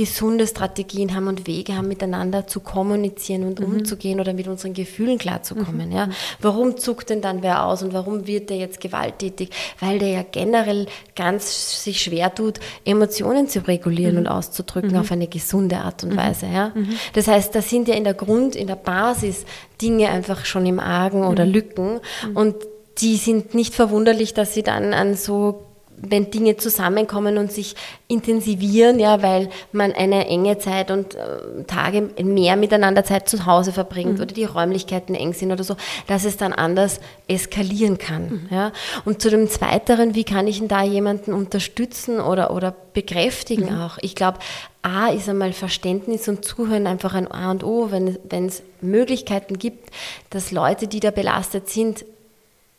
gesunde Strategien haben und Wege haben, miteinander zu kommunizieren und mhm. umzugehen oder mit unseren Gefühlen klarzukommen. Mhm. Ja? Warum zuckt denn dann wer aus und warum wird der jetzt gewalttätig? Weil der ja generell ganz sich schwer tut, Emotionen zu regulieren mhm. und auszudrücken mhm. auf eine gesunde Art und mhm. Weise. Ja? Mhm. Das heißt, da sind ja in der Grund, in der Basis Dinge einfach schon im Argen oder Lücken und die sind nicht verwunderlich, dass sie dann an so wenn Dinge zusammenkommen und sich intensivieren, ja, weil man eine enge Zeit und äh, Tage mehr miteinander Zeit zu Hause verbringt mhm. oder die Räumlichkeiten eng sind oder so, dass es dann anders eskalieren kann. Mhm. Ja. Und zu dem Zweiteren, wie kann ich denn da jemanden unterstützen oder, oder bekräftigen mhm. auch? Ich glaube, A ist einmal Verständnis und Zuhören einfach ein A und O, wenn, wenn es Möglichkeiten gibt, dass Leute, die da belastet sind,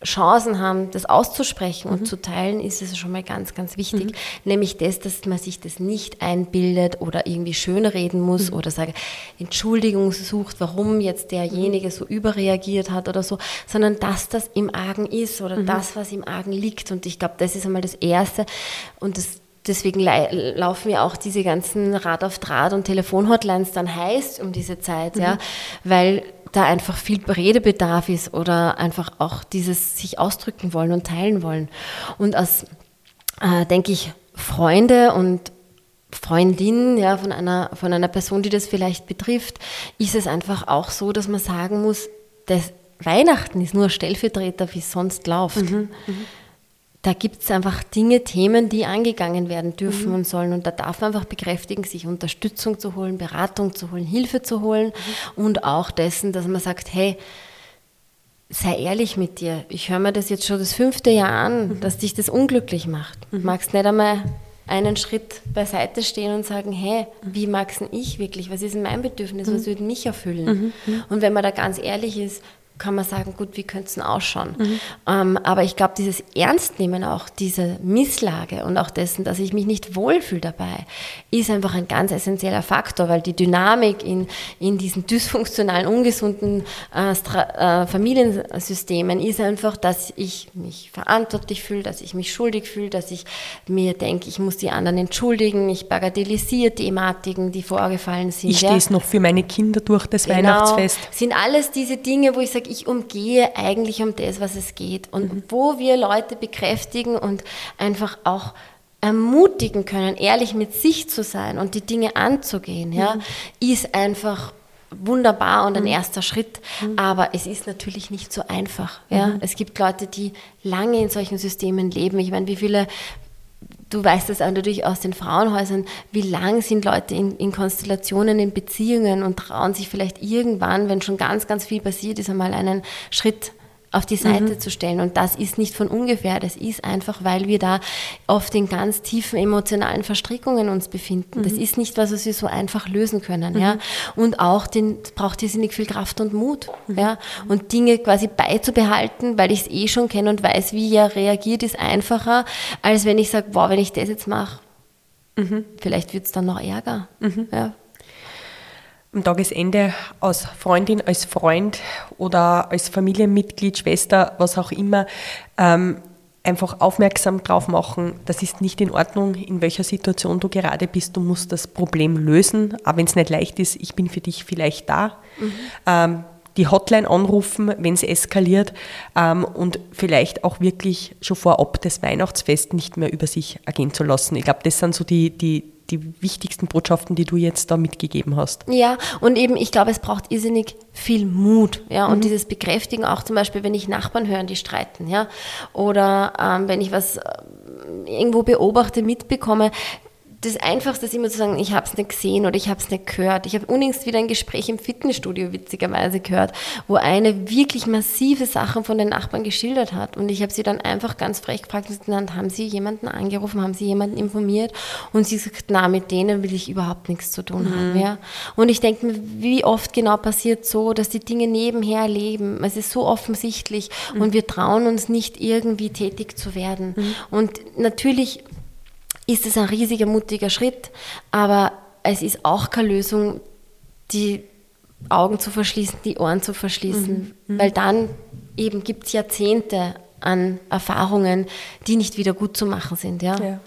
Chancen haben, das auszusprechen und mhm. zu teilen, ist es schon mal ganz, ganz wichtig. Mhm. Nämlich das, dass man sich das nicht einbildet oder irgendwie schönreden muss mhm. oder sage, Entschuldigung sucht, warum jetzt derjenige so überreagiert hat oder so, sondern dass das im Argen ist oder mhm. das, was im Argen liegt. Und ich glaube, das ist einmal das Erste. Und das deswegen laufen ja auch diese ganzen Rad auf Draht und Telefonhotlines dann heiß um diese Zeit, mhm. ja, weil da einfach viel Redebedarf ist oder einfach auch dieses sich ausdrücken wollen und teilen wollen. Und als, äh, denke ich, Freunde und Freundin ja, von, einer, von einer Person, die das vielleicht betrifft, ist es einfach auch so, dass man sagen muss, dass Weihnachten ist nur Stellvertreter, wie es sonst läuft. Mhm, mhm da gibt es einfach Dinge, Themen, die angegangen werden dürfen mhm. und sollen. Und da darf man einfach bekräftigen, sich Unterstützung zu holen, Beratung zu holen, Hilfe zu holen mhm. und auch dessen, dass man sagt, hey, sei ehrlich mit dir. Ich höre mir das jetzt schon das fünfte Jahr an, mhm. dass dich das unglücklich macht. Mhm. Magst nicht einmal einen Schritt beiseite stehen und sagen, hey, mhm. wie mag's denn ich wirklich? Was ist denn mein Bedürfnis? Was mhm. würde mich erfüllen? Mhm. Und wenn man da ganz ehrlich ist, kann man sagen, gut, wie könnte es denn ausschauen? Mhm. Ähm, aber ich glaube, dieses Ernstnehmen auch, diese Misslage und auch dessen, dass ich mich nicht wohlfühle dabei, ist einfach ein ganz essentieller Faktor, weil die Dynamik in, in diesen dysfunktionalen, ungesunden äh, äh, Familiensystemen ist einfach, dass ich mich verantwortlich fühle, dass ich mich schuldig fühle, dass ich mir denke, ich muss die anderen entschuldigen, ich bagatellisiere Thematiken, die vorgefallen sind. Ich stehe es noch für meine Kinder durch das genau, Weihnachtsfest. Sind alles diese Dinge, wo ich sage, ich umgehe eigentlich um das, was es geht. Und mhm. wo wir Leute bekräftigen und einfach auch ermutigen können, ehrlich mit sich zu sein und die Dinge anzugehen, ja, mhm. ist einfach wunderbar und ein mhm. erster Schritt. Mhm. Aber es ist natürlich nicht so einfach. Ja? Mhm. Es gibt Leute, die lange in solchen Systemen leben. Ich meine, wie viele du weißt das auch natürlich aus den Frauenhäusern, wie lang sind Leute in, in, Konstellationen, in Beziehungen und trauen sich vielleicht irgendwann, wenn schon ganz, ganz viel passiert ist, einmal einen Schritt auf die Seite mhm. zu stellen. Und das ist nicht von ungefähr. Das ist einfach, weil wir da oft in ganz tiefen emotionalen Verstrickungen uns befinden. Mhm. Das ist nicht was, was wir so einfach lösen können. Mhm. Ja? Und auch den, braucht irrsinnig viel Kraft und Mut. Mhm. Ja? Und Dinge quasi beizubehalten, weil ich es eh schon kenne und weiß, wie er reagiert, ist einfacher, als wenn ich sage, wow, wenn ich das jetzt mache, mhm. vielleicht wird es dann noch ärger. Mhm. Ja? Am Tagesende als Freundin, als Freund oder als Familienmitglied, Schwester, was auch immer, ähm, einfach aufmerksam drauf machen, das ist nicht in Ordnung, in welcher Situation du gerade bist. Du musst das Problem lösen, auch wenn es nicht leicht ist. Ich bin für dich vielleicht da. Mhm. Ähm, die Hotline anrufen, wenn es eskaliert ähm, und vielleicht auch wirklich schon vorab das Weihnachtsfest nicht mehr über sich ergehen zu lassen. Ich glaube, das sind so die, die, die wichtigsten Botschaften, die du jetzt da mitgegeben hast. Ja, und eben, ich glaube, es braucht irrsinnig viel Mut, ja, und mhm. dieses Bekräftigen auch zum Beispiel, wenn ich Nachbarn höre, die streiten, ja, oder ähm, wenn ich was äh, irgendwo beobachte, mitbekomme, das Einfachste ist immer zu sagen, ich habe es nicht gesehen oder ich habe es nicht gehört. Ich habe unlängst wieder ein Gespräch im Fitnessstudio witzigerweise gehört, wo eine wirklich massive Sachen von den Nachbarn geschildert hat. Und ich habe sie dann einfach ganz frech gefragt, haben Sie jemanden angerufen, haben Sie jemanden informiert? Und sie sagt, na, mit denen will ich überhaupt nichts zu tun mhm. haben. Ja? Und ich denke mir, wie oft genau passiert so, dass die Dinge nebenher leben. Es ist so offensichtlich mhm. und wir trauen uns nicht irgendwie tätig zu werden. Mhm. Und natürlich ist es ein riesiger, mutiger Schritt, aber es ist auch keine Lösung, die Augen zu verschließen, die Ohren zu verschließen, mhm. mhm. weil dann eben gibt es Jahrzehnte an Erfahrungen, die nicht wieder gut zu machen sind. Ja. ja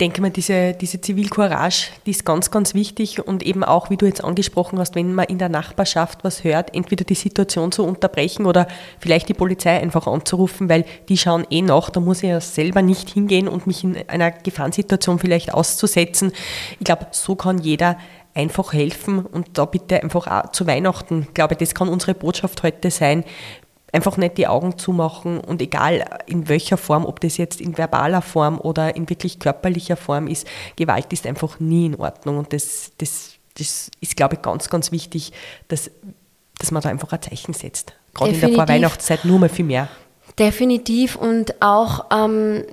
denke mal, diese, diese Zivilcourage, die ist ganz, ganz wichtig. Und eben auch, wie du jetzt angesprochen hast, wenn man in der Nachbarschaft was hört, entweder die Situation zu unterbrechen oder vielleicht die Polizei einfach anzurufen, weil die schauen eh nach, da muss ich ja selber nicht hingehen und mich in einer Gefahrensituation vielleicht auszusetzen. Ich glaube, so kann jeder einfach helfen. Und da bitte einfach auch zu Weihnachten, ich glaube, das kann unsere Botschaft heute sein einfach nicht die Augen zumachen und egal in welcher Form, ob das jetzt in verbaler Form oder in wirklich körperlicher Form ist, Gewalt ist einfach nie in Ordnung und das, das, das ist, glaube ich, ganz, ganz wichtig, dass, dass man da einfach ein Zeichen setzt. Gerade Definitiv. in der Vorweihnachtszeit nur mal viel mehr. Definitiv und auch ähm,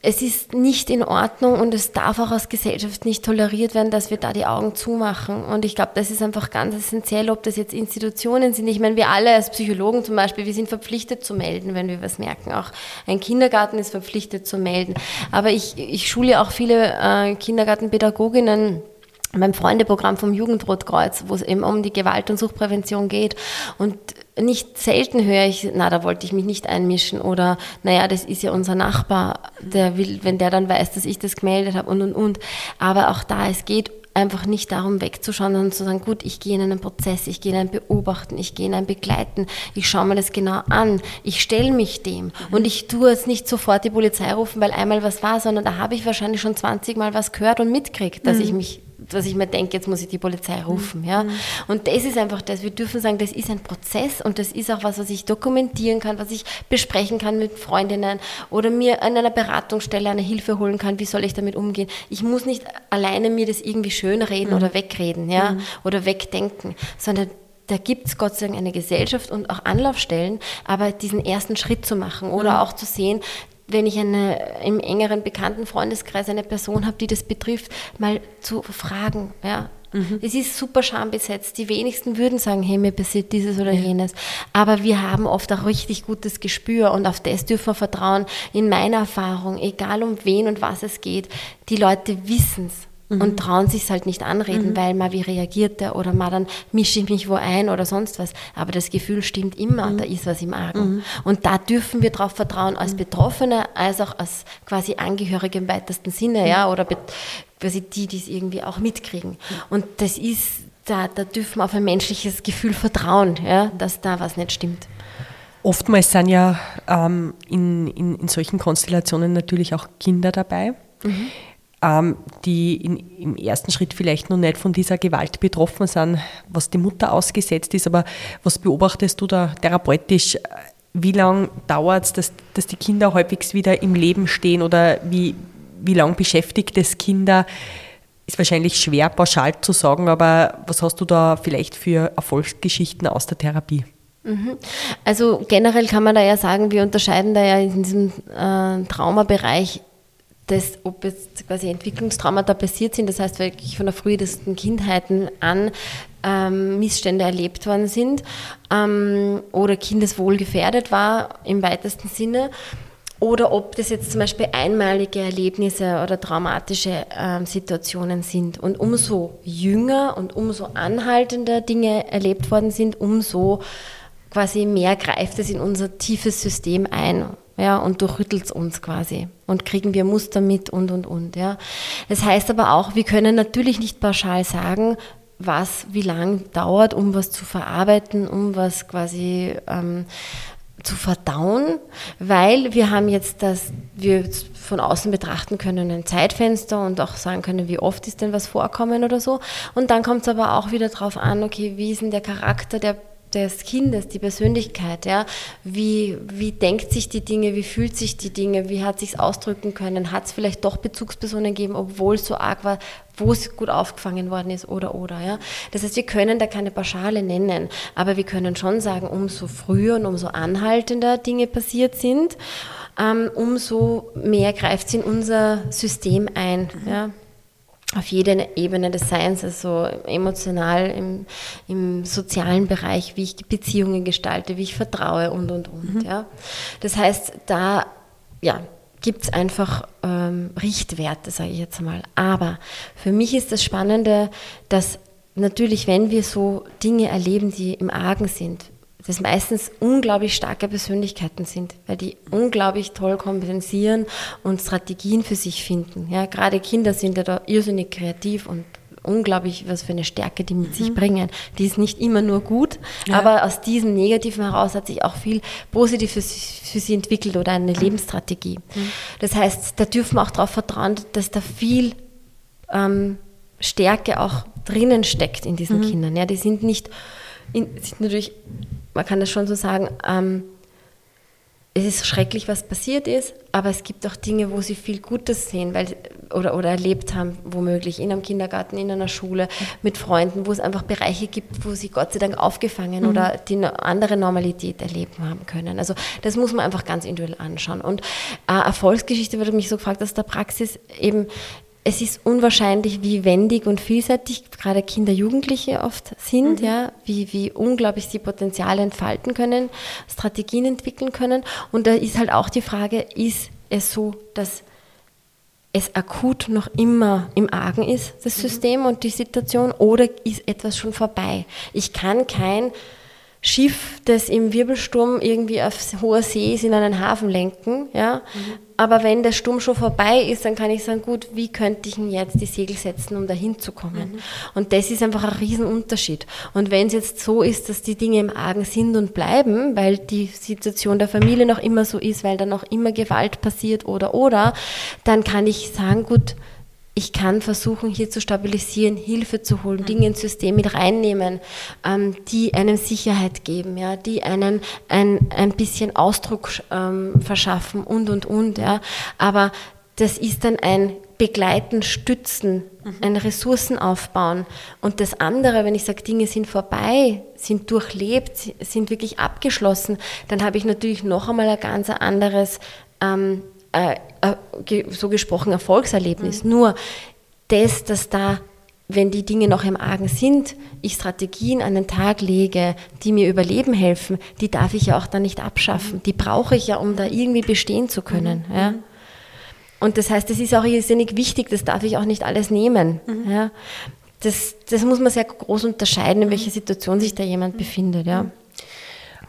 es ist nicht in Ordnung und es darf auch aus Gesellschaft nicht toleriert werden, dass wir da die Augen zumachen. Und ich glaube, das ist einfach ganz essentiell, ob das jetzt Institutionen sind. Ich meine, wir alle als Psychologen zum Beispiel, wir sind verpflichtet zu melden, wenn wir was merken. Auch ein Kindergarten ist verpflichtet zu melden. Aber ich, ich schule auch viele äh, Kindergartenpädagoginnen beim Freundeprogramm vom Jugendrotkreuz, wo es eben um die Gewalt- und Suchtprävention geht. Und nicht selten höre ich, na, da wollte ich mich nicht einmischen oder, naja, das ist ja unser Nachbar, der will, wenn der dann weiß, dass ich das gemeldet habe und, und, und. Aber auch da, es geht einfach nicht darum wegzuschauen, sondern zu sagen, gut, ich gehe in einen Prozess, ich gehe in ein Beobachten, ich gehe in ein Begleiten, ich schaue mir das genau an, ich stelle mich dem mhm. und ich tue jetzt nicht sofort die Polizei rufen, weil einmal was war, sondern da habe ich wahrscheinlich schon 20 Mal was gehört und mitkriegt, dass mhm. ich mich dass ich mir denke, jetzt muss ich die Polizei rufen. Ja? Mhm. Und das ist einfach das. Wir dürfen sagen, das ist ein Prozess und das ist auch was, was ich dokumentieren kann, was ich besprechen kann mit Freundinnen oder mir an einer Beratungsstelle eine Hilfe holen kann, wie soll ich damit umgehen. Ich muss nicht alleine mir das irgendwie schönreden mhm. oder wegreden ja? Mhm. oder wegdenken, sondern da gibt es Gott sei Dank eine Gesellschaft und auch Anlaufstellen, aber diesen ersten Schritt zu machen oder mhm. auch zu sehen, wenn ich eine, im engeren bekannten Freundeskreis eine Person habe, die das betrifft, mal zu fragen. Ja. Mhm. Es ist super schambesetzt. Die wenigsten würden sagen, hey, mir passiert dieses oder jenes. Aber wir haben oft auch richtig gutes Gespür und auf das dürfen wir vertrauen. In meiner Erfahrung, egal um wen und was es geht, die Leute wissen es mhm. und trauen sich halt nicht anreden, mhm. weil mal wie reagiert der oder mal dann mische ich mich wo ein oder sonst was. Aber das Gefühl stimmt immer, mhm. da ist was im Argen. Mhm. Und da dürfen wir darauf vertrauen, als mhm. Betroffene, als auch als quasi Angehörige im weitesten Sinne, ja, oder quasi die, die es irgendwie auch mitkriegen. Und das ist, da, da dürfen wir auf ein menschliches Gefühl vertrauen, ja, dass da was nicht stimmt. Oftmals sind ja ähm, in, in, in solchen Konstellationen natürlich auch Kinder dabei. Mhm die in, im ersten Schritt vielleicht noch nicht von dieser Gewalt betroffen sind, was die Mutter ausgesetzt ist. Aber was beobachtest du da therapeutisch? Wie lange dauert es, dass, dass die Kinder häufig wieder im Leben stehen oder wie, wie lange beschäftigt es Kinder? Ist wahrscheinlich schwer pauschal zu sagen, aber was hast du da vielleicht für Erfolgsgeschichten aus der Therapie? Mhm. Also generell kann man da ja sagen, wir unterscheiden da ja in diesem äh, Traumabereich das, ob jetzt quasi Entwicklungstraumata passiert sind, das heißt wirklich von der frühesten Kindheiten an ähm, Missstände erlebt worden sind ähm, oder Kindeswohl gefährdet war im weitesten Sinne oder ob das jetzt zum Beispiel einmalige Erlebnisse oder traumatische ähm, Situationen sind. Und umso jünger und umso anhaltender Dinge erlebt worden sind, umso quasi mehr greift es in unser tiefes System ein ja, und durchrüttelt es uns quasi und kriegen wir Muster mit und und und. Ja. Das heißt aber auch, wir können natürlich nicht pauschal sagen, was wie lang dauert, um was zu verarbeiten, um was quasi ähm, zu verdauen, weil wir haben jetzt das, wir von außen betrachten können ein Zeitfenster und auch sagen können, wie oft ist denn was vorkommen oder so. Und dann kommt es aber auch wieder darauf an, okay, wie ist denn der Charakter der des Kindes, die Persönlichkeit, ja, wie, wie denkt sich die Dinge, wie fühlt sich die Dinge, wie hat sich es ausdrücken können, hat es vielleicht doch Bezugspersonen gegeben, obwohl es so arg war, wo es gut aufgefangen worden ist oder oder, ja. Das heißt, wir können da keine Pauschale nennen, aber wir können schon sagen, umso früher und umso anhaltender Dinge passiert sind, ähm, umso mehr greift es in unser System ein, ja auf jeder Ebene des Seins, also emotional, im, im, sozialen Bereich, wie ich Beziehungen gestalte, wie ich vertraue und, und, und. Mhm. Ja. Das heißt, da ja, gibt es einfach ähm, Richtwerte, sage ich jetzt mal. Aber für mich ist das Spannende, dass natürlich, wenn wir so Dinge erleben, die im Argen sind, das meistens unglaublich starke Persönlichkeiten sind, weil die unglaublich toll kompensieren und Strategien für sich finden. Ja, gerade Kinder sind ja da irrsinnig kreativ und unglaublich, was für eine Stärke die mit mhm. sich bringen. Die ist nicht immer nur gut, ja. aber aus diesem Negativen heraus hat sich auch viel Positives für sie entwickelt oder eine mhm. Lebensstrategie. Mhm. Das heißt, da dürfen wir auch darauf vertrauen, dass da viel ähm, Stärke auch drinnen steckt in diesen mhm. Kindern. Ja, die sind nicht, in, sind natürlich man kann das schon so sagen, ähm, es ist schrecklich, was passiert ist, aber es gibt auch Dinge, wo sie viel Gutes sehen, weil oder, oder erlebt haben, womöglich in einem Kindergarten, in einer Schule, mit Freunden, wo es einfach Bereiche gibt, wo sie Gott sei Dank aufgefangen mhm. oder die andere Normalität erleben haben können. Also das muss man einfach ganz individuell anschauen. Und äh, Erfolgsgeschichte wurde mich so gefragt, dass der Praxis eben es ist unwahrscheinlich, wie wendig und vielseitig gerade Kinder, Jugendliche oft sind, mhm. ja, wie, wie unglaublich sie Potenziale entfalten können, Strategien entwickeln können. Und da ist halt auch die Frage, ist es so, dass es akut noch immer im Argen ist, das mhm. System und die Situation, oder ist etwas schon vorbei? Ich kann kein Schiff, das im Wirbelsturm irgendwie auf hoher See ist, in einen Hafen lenken. Ja? Mhm. Aber wenn der Sturm schon vorbei ist, dann kann ich sagen, gut, wie könnte ich denn jetzt die Segel setzen, um dahin zu kommen? Mhm. Und das ist einfach ein Riesenunterschied. Und wenn es jetzt so ist, dass die Dinge im Argen sind und bleiben, weil die Situation der Familie noch immer so ist, weil da noch immer Gewalt passiert oder oder, dann kann ich sagen, gut, ich kann versuchen, hier zu stabilisieren, Hilfe zu holen, Dinge ins System mit reinnehmen, ähm, die einem Sicherheit geben, ja, die einen ein, ein bisschen Ausdruck ähm, verschaffen und, und, und. Ja. Aber das ist dann ein Begleiten, Stützen, mhm. ein Ressourcen aufbauen. Und das andere, wenn ich sage, Dinge sind vorbei, sind durchlebt, sind wirklich abgeschlossen, dann habe ich natürlich noch einmal ein ganz anderes ähm, äh, äh so gesprochen Erfolgserlebnis. Mhm. Nur das, dass da, wenn die Dinge noch im Argen sind, ich Strategien an den Tag lege, die mir überleben helfen, die darf ich ja auch dann nicht abschaffen. Mhm. Die brauche ich ja, um da irgendwie bestehen zu können. Mhm. Ja. Und das heißt, das ist auch irrsinnig wichtig, das darf ich auch nicht alles nehmen. Mhm. Ja. Das, das muss man sehr groß unterscheiden, in welcher Situation sich da jemand befindet. Ja.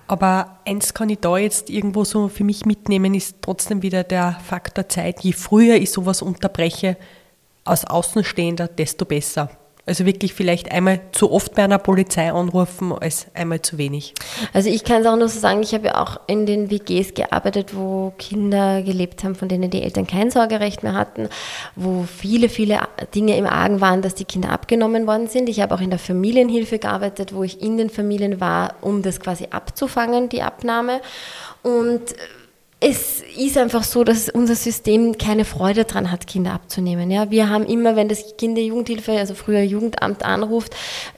Aber eins kann ich da jetzt irgendwo so für mich mitnehmen, ist trotzdem wieder der Faktor Zeit. Je früher ich sowas unterbreche, als Außenstehender, desto besser. Also wirklich vielleicht einmal zu oft bei einer Polizei anrufen als einmal zu wenig. Also ich kann es auch nur so sagen, ich habe ja auch in den WGs gearbeitet, wo Kinder gelebt haben, von denen die Eltern kein Sorgerecht mehr hatten, wo viele, viele Dinge im Argen waren, dass die Kinder abgenommen worden sind. Ich habe auch in der Familienhilfe gearbeitet, wo ich in den Familien war, um das quasi abzufangen, die Abnahme. Und es ist einfach so, dass unser System keine Freude daran hat, Kinder abzunehmen. Ja, wir haben immer, wenn das Kinder-Jugendhilfe, also früher Jugendamt anruft,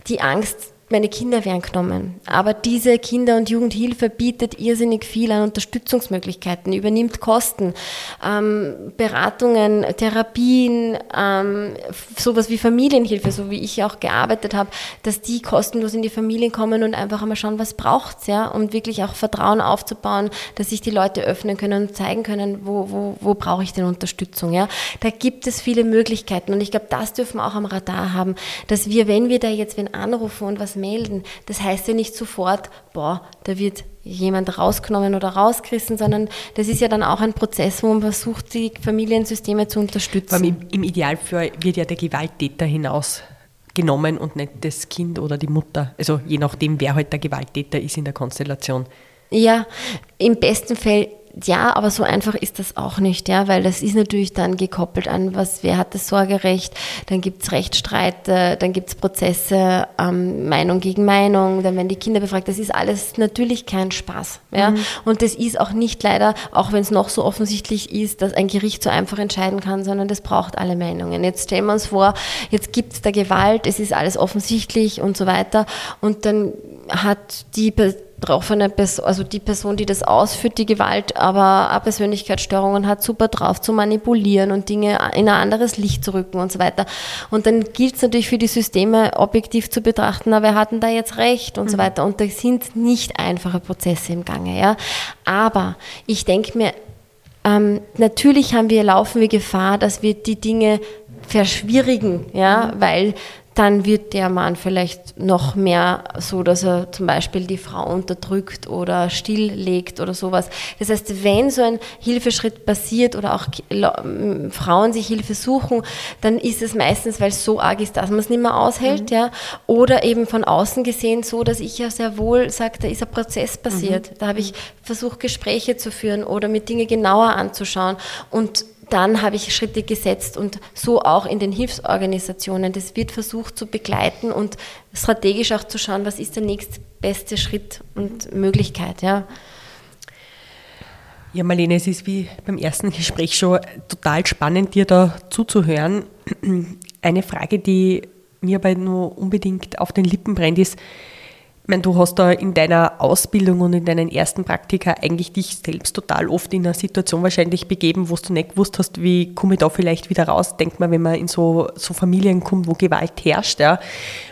die Angst, meine Kinder werden genommen. Aber diese Kinder- und Jugendhilfe bietet irrsinnig viel an Unterstützungsmöglichkeiten, übernimmt Kosten, ähm, Beratungen, Therapien, ähm, sowas wie Familienhilfe, so wie ich auch gearbeitet habe, dass die kostenlos in die Familien kommen und einfach einmal schauen, was braucht's, ja, um wirklich auch Vertrauen aufzubauen, dass sich die Leute öffnen können und zeigen können, wo, wo, wo brauche ich denn Unterstützung, ja. Da gibt es viele Möglichkeiten und ich glaube, das dürfen wir auch am Radar haben, dass wir, wenn wir da jetzt wen anrufen und was melden. Das heißt ja nicht sofort, boah, da wird jemand rausgenommen oder rausgerissen, sondern das ist ja dann auch ein Prozess, wo man versucht, die Familiensysteme zu unterstützen. Im, Im Idealfall wird ja der Gewalttäter hinausgenommen und nicht das Kind oder die Mutter. Also je nachdem, wer halt der Gewalttäter ist in der Konstellation. Ja, im besten Fall ja, aber so einfach ist das auch nicht, ja, weil das ist natürlich dann gekoppelt an, was, wer hat das Sorgerecht, dann gibt es Rechtsstreite, dann gibt es Prozesse, ähm, Meinung gegen Meinung, dann werden die Kinder befragt. Das ist alles natürlich kein Spaß. Ja? Mhm. Und das ist auch nicht leider, auch wenn es noch so offensichtlich ist, dass ein Gericht so einfach entscheiden kann, sondern das braucht alle Meinungen. Jetzt stellen wir uns vor, jetzt gibt es da Gewalt, es ist alles offensichtlich und so weiter. Und dann hat die betroffene Person, also die Person, die das ausführt, die Gewalt, aber auch Persönlichkeitsstörungen hat, super drauf zu manipulieren und Dinge in ein anderes Licht zu rücken und so weiter. Und dann gilt es natürlich für die Systeme objektiv zu betrachten, na, wer hat denn da jetzt recht und mhm. so weiter. Und da sind nicht einfache Prozesse im Gange, ja. Aber ich denke mir, ähm, natürlich haben wir, laufen wir Gefahr, dass wir die Dinge verschwierigen, ja, mhm. weil dann wird der Mann vielleicht noch mehr so, dass er zum Beispiel die Frau unterdrückt oder stilllegt oder sowas. Das heißt, wenn so ein Hilfeschritt passiert oder auch Frauen sich Hilfe suchen, dann ist es meistens, weil es so arg ist, dass man es nicht mehr aushält, mhm. ja. Oder eben von außen gesehen so, dass ich ja sehr wohl sage, da ist ein Prozess passiert. Mhm. Da habe ich versucht, Gespräche zu führen oder mir Dinge genauer anzuschauen und dann habe ich Schritte gesetzt und so auch in den Hilfsorganisationen. Das wird versucht zu begleiten und strategisch auch zu schauen, was ist der nächstbeste Schritt und Möglichkeit. Ja. Ja, Marlene, es ist wie beim ersten Gespräch schon total spannend, dir da zuzuhören. Eine Frage, die mir aber nur unbedingt auf den Lippen brennt, ist, ich meine, du hast da in deiner Ausbildung und in deinen ersten Praktika eigentlich dich selbst total oft in eine Situation wahrscheinlich begeben, wo du nicht gewusst hast, wie komme ich da vielleicht wieder raus. Denkt man, wenn man in so, so Familien kommt, wo Gewalt herrscht. Ja.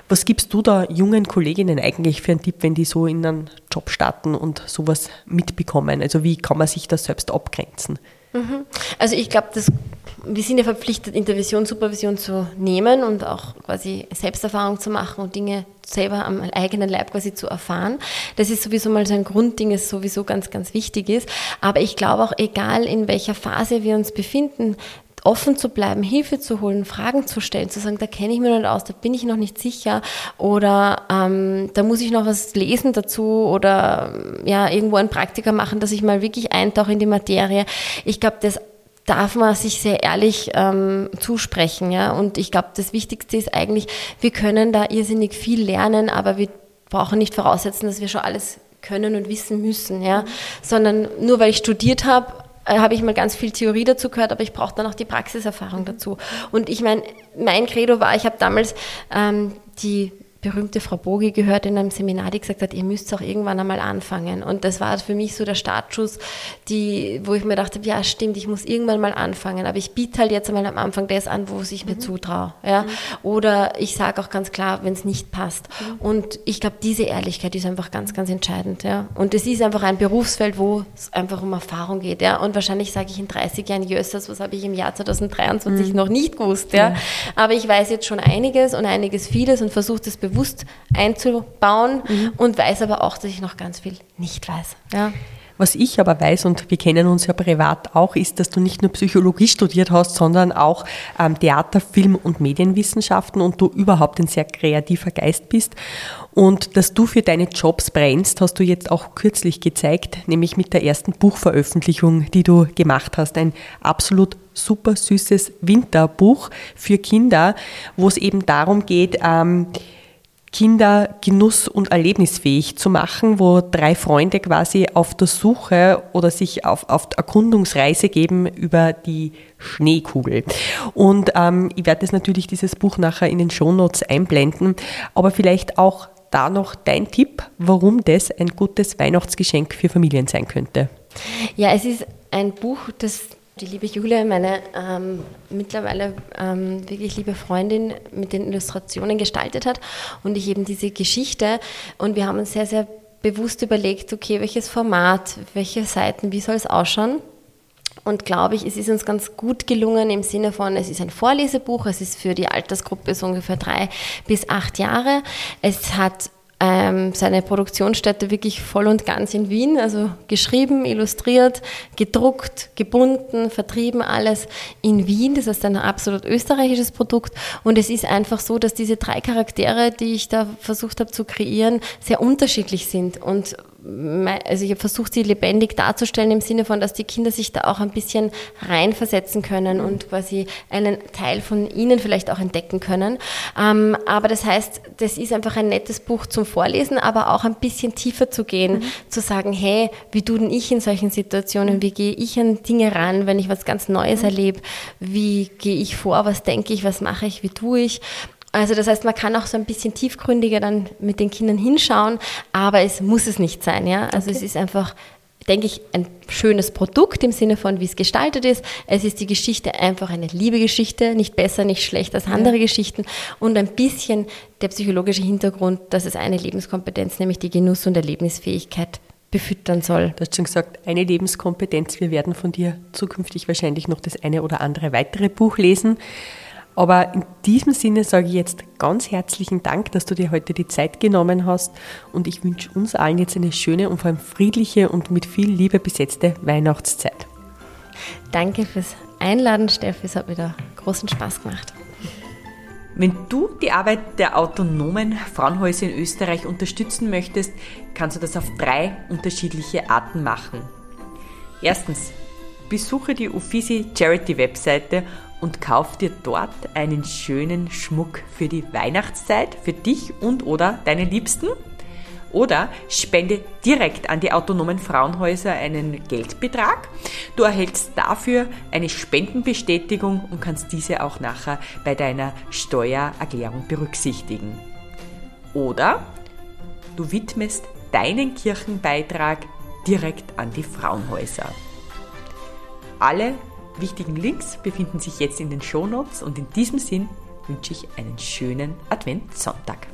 Was gibst du da jungen Kolleginnen eigentlich für einen Tipp, wenn die so in einen Job starten und sowas mitbekommen? Also wie kann man sich das selbst abgrenzen? Mhm. Also ich glaube, das wir sind ja verpflichtet, Intervention, Supervision zu nehmen und auch quasi Selbsterfahrung zu machen und Dinge selber am eigenen Leib quasi zu erfahren. Das ist sowieso mal so ein Grundding, das sowieso ganz, ganz wichtig ist. Aber ich glaube auch, egal in welcher Phase wir uns befinden, offen zu bleiben, Hilfe zu holen, Fragen zu stellen, zu sagen, da kenne ich mich noch nicht aus, da bin ich noch nicht sicher oder ähm, da muss ich noch was lesen dazu oder ja, irgendwo ein Praktiker machen, dass ich mal wirklich eintauche in die Materie. Ich glaube, das darf man sich sehr ehrlich ähm, zusprechen. Ja? Und ich glaube, das Wichtigste ist eigentlich, wir können da irrsinnig viel lernen, aber wir brauchen nicht voraussetzen, dass wir schon alles können und wissen müssen. Ja? Sondern nur weil ich studiert habe, äh, habe ich mal ganz viel Theorie dazu gehört, aber ich brauche dann auch die Praxiserfahrung dazu. Und ich meine, mein Credo war, ich habe damals ähm, die berühmte Frau Bogi gehört in einem Seminar, die gesagt hat, ihr müsst auch irgendwann einmal anfangen. Und das war für mich so der Startschuss, die, wo ich mir dachte, ja stimmt, ich muss irgendwann mal anfangen. Aber ich biete halt jetzt einmal am Anfang das an, wo ich mir mhm. zutraue. Ja? Mhm. Oder ich sage auch ganz klar, wenn es nicht passt. Mhm. Und ich glaube, diese Ehrlichkeit ist einfach ganz, ganz entscheidend. Ja? Und es ist einfach ein Berufsfeld, wo es einfach um Erfahrung geht. Ja? Und wahrscheinlich sage ich in 30 Jahren, Jössers, was habe ich im Jahr 2023 mhm. noch nicht gewusst. Ja? Aber ich weiß jetzt schon einiges und einiges vieles und versuche das bewusst bewusst einzubauen mhm. und weiß aber auch, dass ich noch ganz viel nicht weiß. Ja. Was ich aber weiß, und wir kennen uns ja privat auch, ist, dass du nicht nur Psychologie studiert hast, sondern auch ähm, Theater, Film und Medienwissenschaften und du überhaupt ein sehr kreativer Geist bist. Und dass du für deine Jobs brennst, hast du jetzt auch kürzlich gezeigt, nämlich mit der ersten Buchveröffentlichung, die du gemacht hast. Ein absolut super süßes Winterbuch für Kinder, wo es eben darum geht, ähm, Kinder genuss- und erlebnisfähig zu machen, wo drei Freunde quasi auf der Suche oder sich auf, auf Erkundungsreise geben über die Schneekugel. Und ähm, ich werde das natürlich dieses Buch nachher in den Shownotes einblenden, aber vielleicht auch da noch dein Tipp, warum das ein gutes Weihnachtsgeschenk für Familien sein könnte. Ja, es ist ein Buch, das die liebe Julia, meine ähm, mittlerweile ähm, wirklich liebe Freundin, mit den Illustrationen gestaltet hat und ich eben diese Geschichte und wir haben uns sehr, sehr bewusst überlegt, okay, welches Format, welche Seiten, wie soll es ausschauen? Und glaube ich, es ist uns ganz gut gelungen im Sinne von, es ist ein Vorlesebuch, es ist für die Altersgruppe so ungefähr drei bis acht Jahre. Es hat ähm, seine Produktionsstätte wirklich voll und ganz in Wien, also geschrieben, illustriert, gedruckt, gebunden, vertrieben, alles in Wien. Das ist ein absolut österreichisches Produkt und es ist einfach so, dass diese drei Charaktere, die ich da versucht habe zu kreieren, sehr unterschiedlich sind und also ich habe versucht, sie lebendig darzustellen im Sinne von, dass die Kinder sich da auch ein bisschen reinversetzen können und quasi einen Teil von ihnen vielleicht auch entdecken können. Ähm, aber das heißt, das ist einfach ein nettes Buch zum Vorlesen, aber auch ein bisschen tiefer zu gehen, mhm. zu sagen, hey, wie tue denn ich in solchen Situationen, wie gehe ich an Dinge ran, wenn ich was ganz Neues mhm. erlebe, wie gehe ich vor, was denke ich, was mache ich, wie tue ich. Also das heißt, man kann auch so ein bisschen tiefgründiger dann mit den Kindern hinschauen, aber es muss es nicht sein. Ja? Also okay. es ist einfach, denke ich, ein schönes Produkt im Sinne von, wie es gestaltet ist. Es ist die Geschichte einfach eine Liebegeschichte, nicht besser, nicht schlechter als andere ja. Geschichten und ein bisschen der psychologische Hintergrund, dass es eine Lebenskompetenz, nämlich die Genuss- und Erlebnisfähigkeit befüttern soll. Du hast schon gesagt, eine Lebenskompetenz. Wir werden von dir zukünftig wahrscheinlich noch das eine oder andere weitere Buch lesen. Aber in diesem Sinne sage ich jetzt ganz herzlichen Dank, dass du dir heute die Zeit genommen hast und ich wünsche uns allen jetzt eine schöne und vor allem friedliche und mit viel Liebe besetzte Weihnachtszeit. Danke fürs Einladen, Steffi. Es hat wieder großen Spaß gemacht. Wenn du die Arbeit der autonomen Frauenhäuser in Österreich unterstützen möchtest, kannst du das auf drei unterschiedliche Arten machen. Erstens, besuche die Uffizi Charity Webseite und kauf dir dort einen schönen Schmuck für die Weihnachtszeit, für dich und oder deine Liebsten. Oder spende direkt an die autonomen Frauenhäuser einen Geldbetrag. Du erhältst dafür eine Spendenbestätigung und kannst diese auch nachher bei deiner Steuererklärung berücksichtigen. Oder du widmest deinen Kirchenbeitrag direkt an die Frauenhäuser. Alle wichtigen Links befinden sich jetzt in den Shownotes und in diesem Sinn wünsche ich einen schönen Adventssonntag.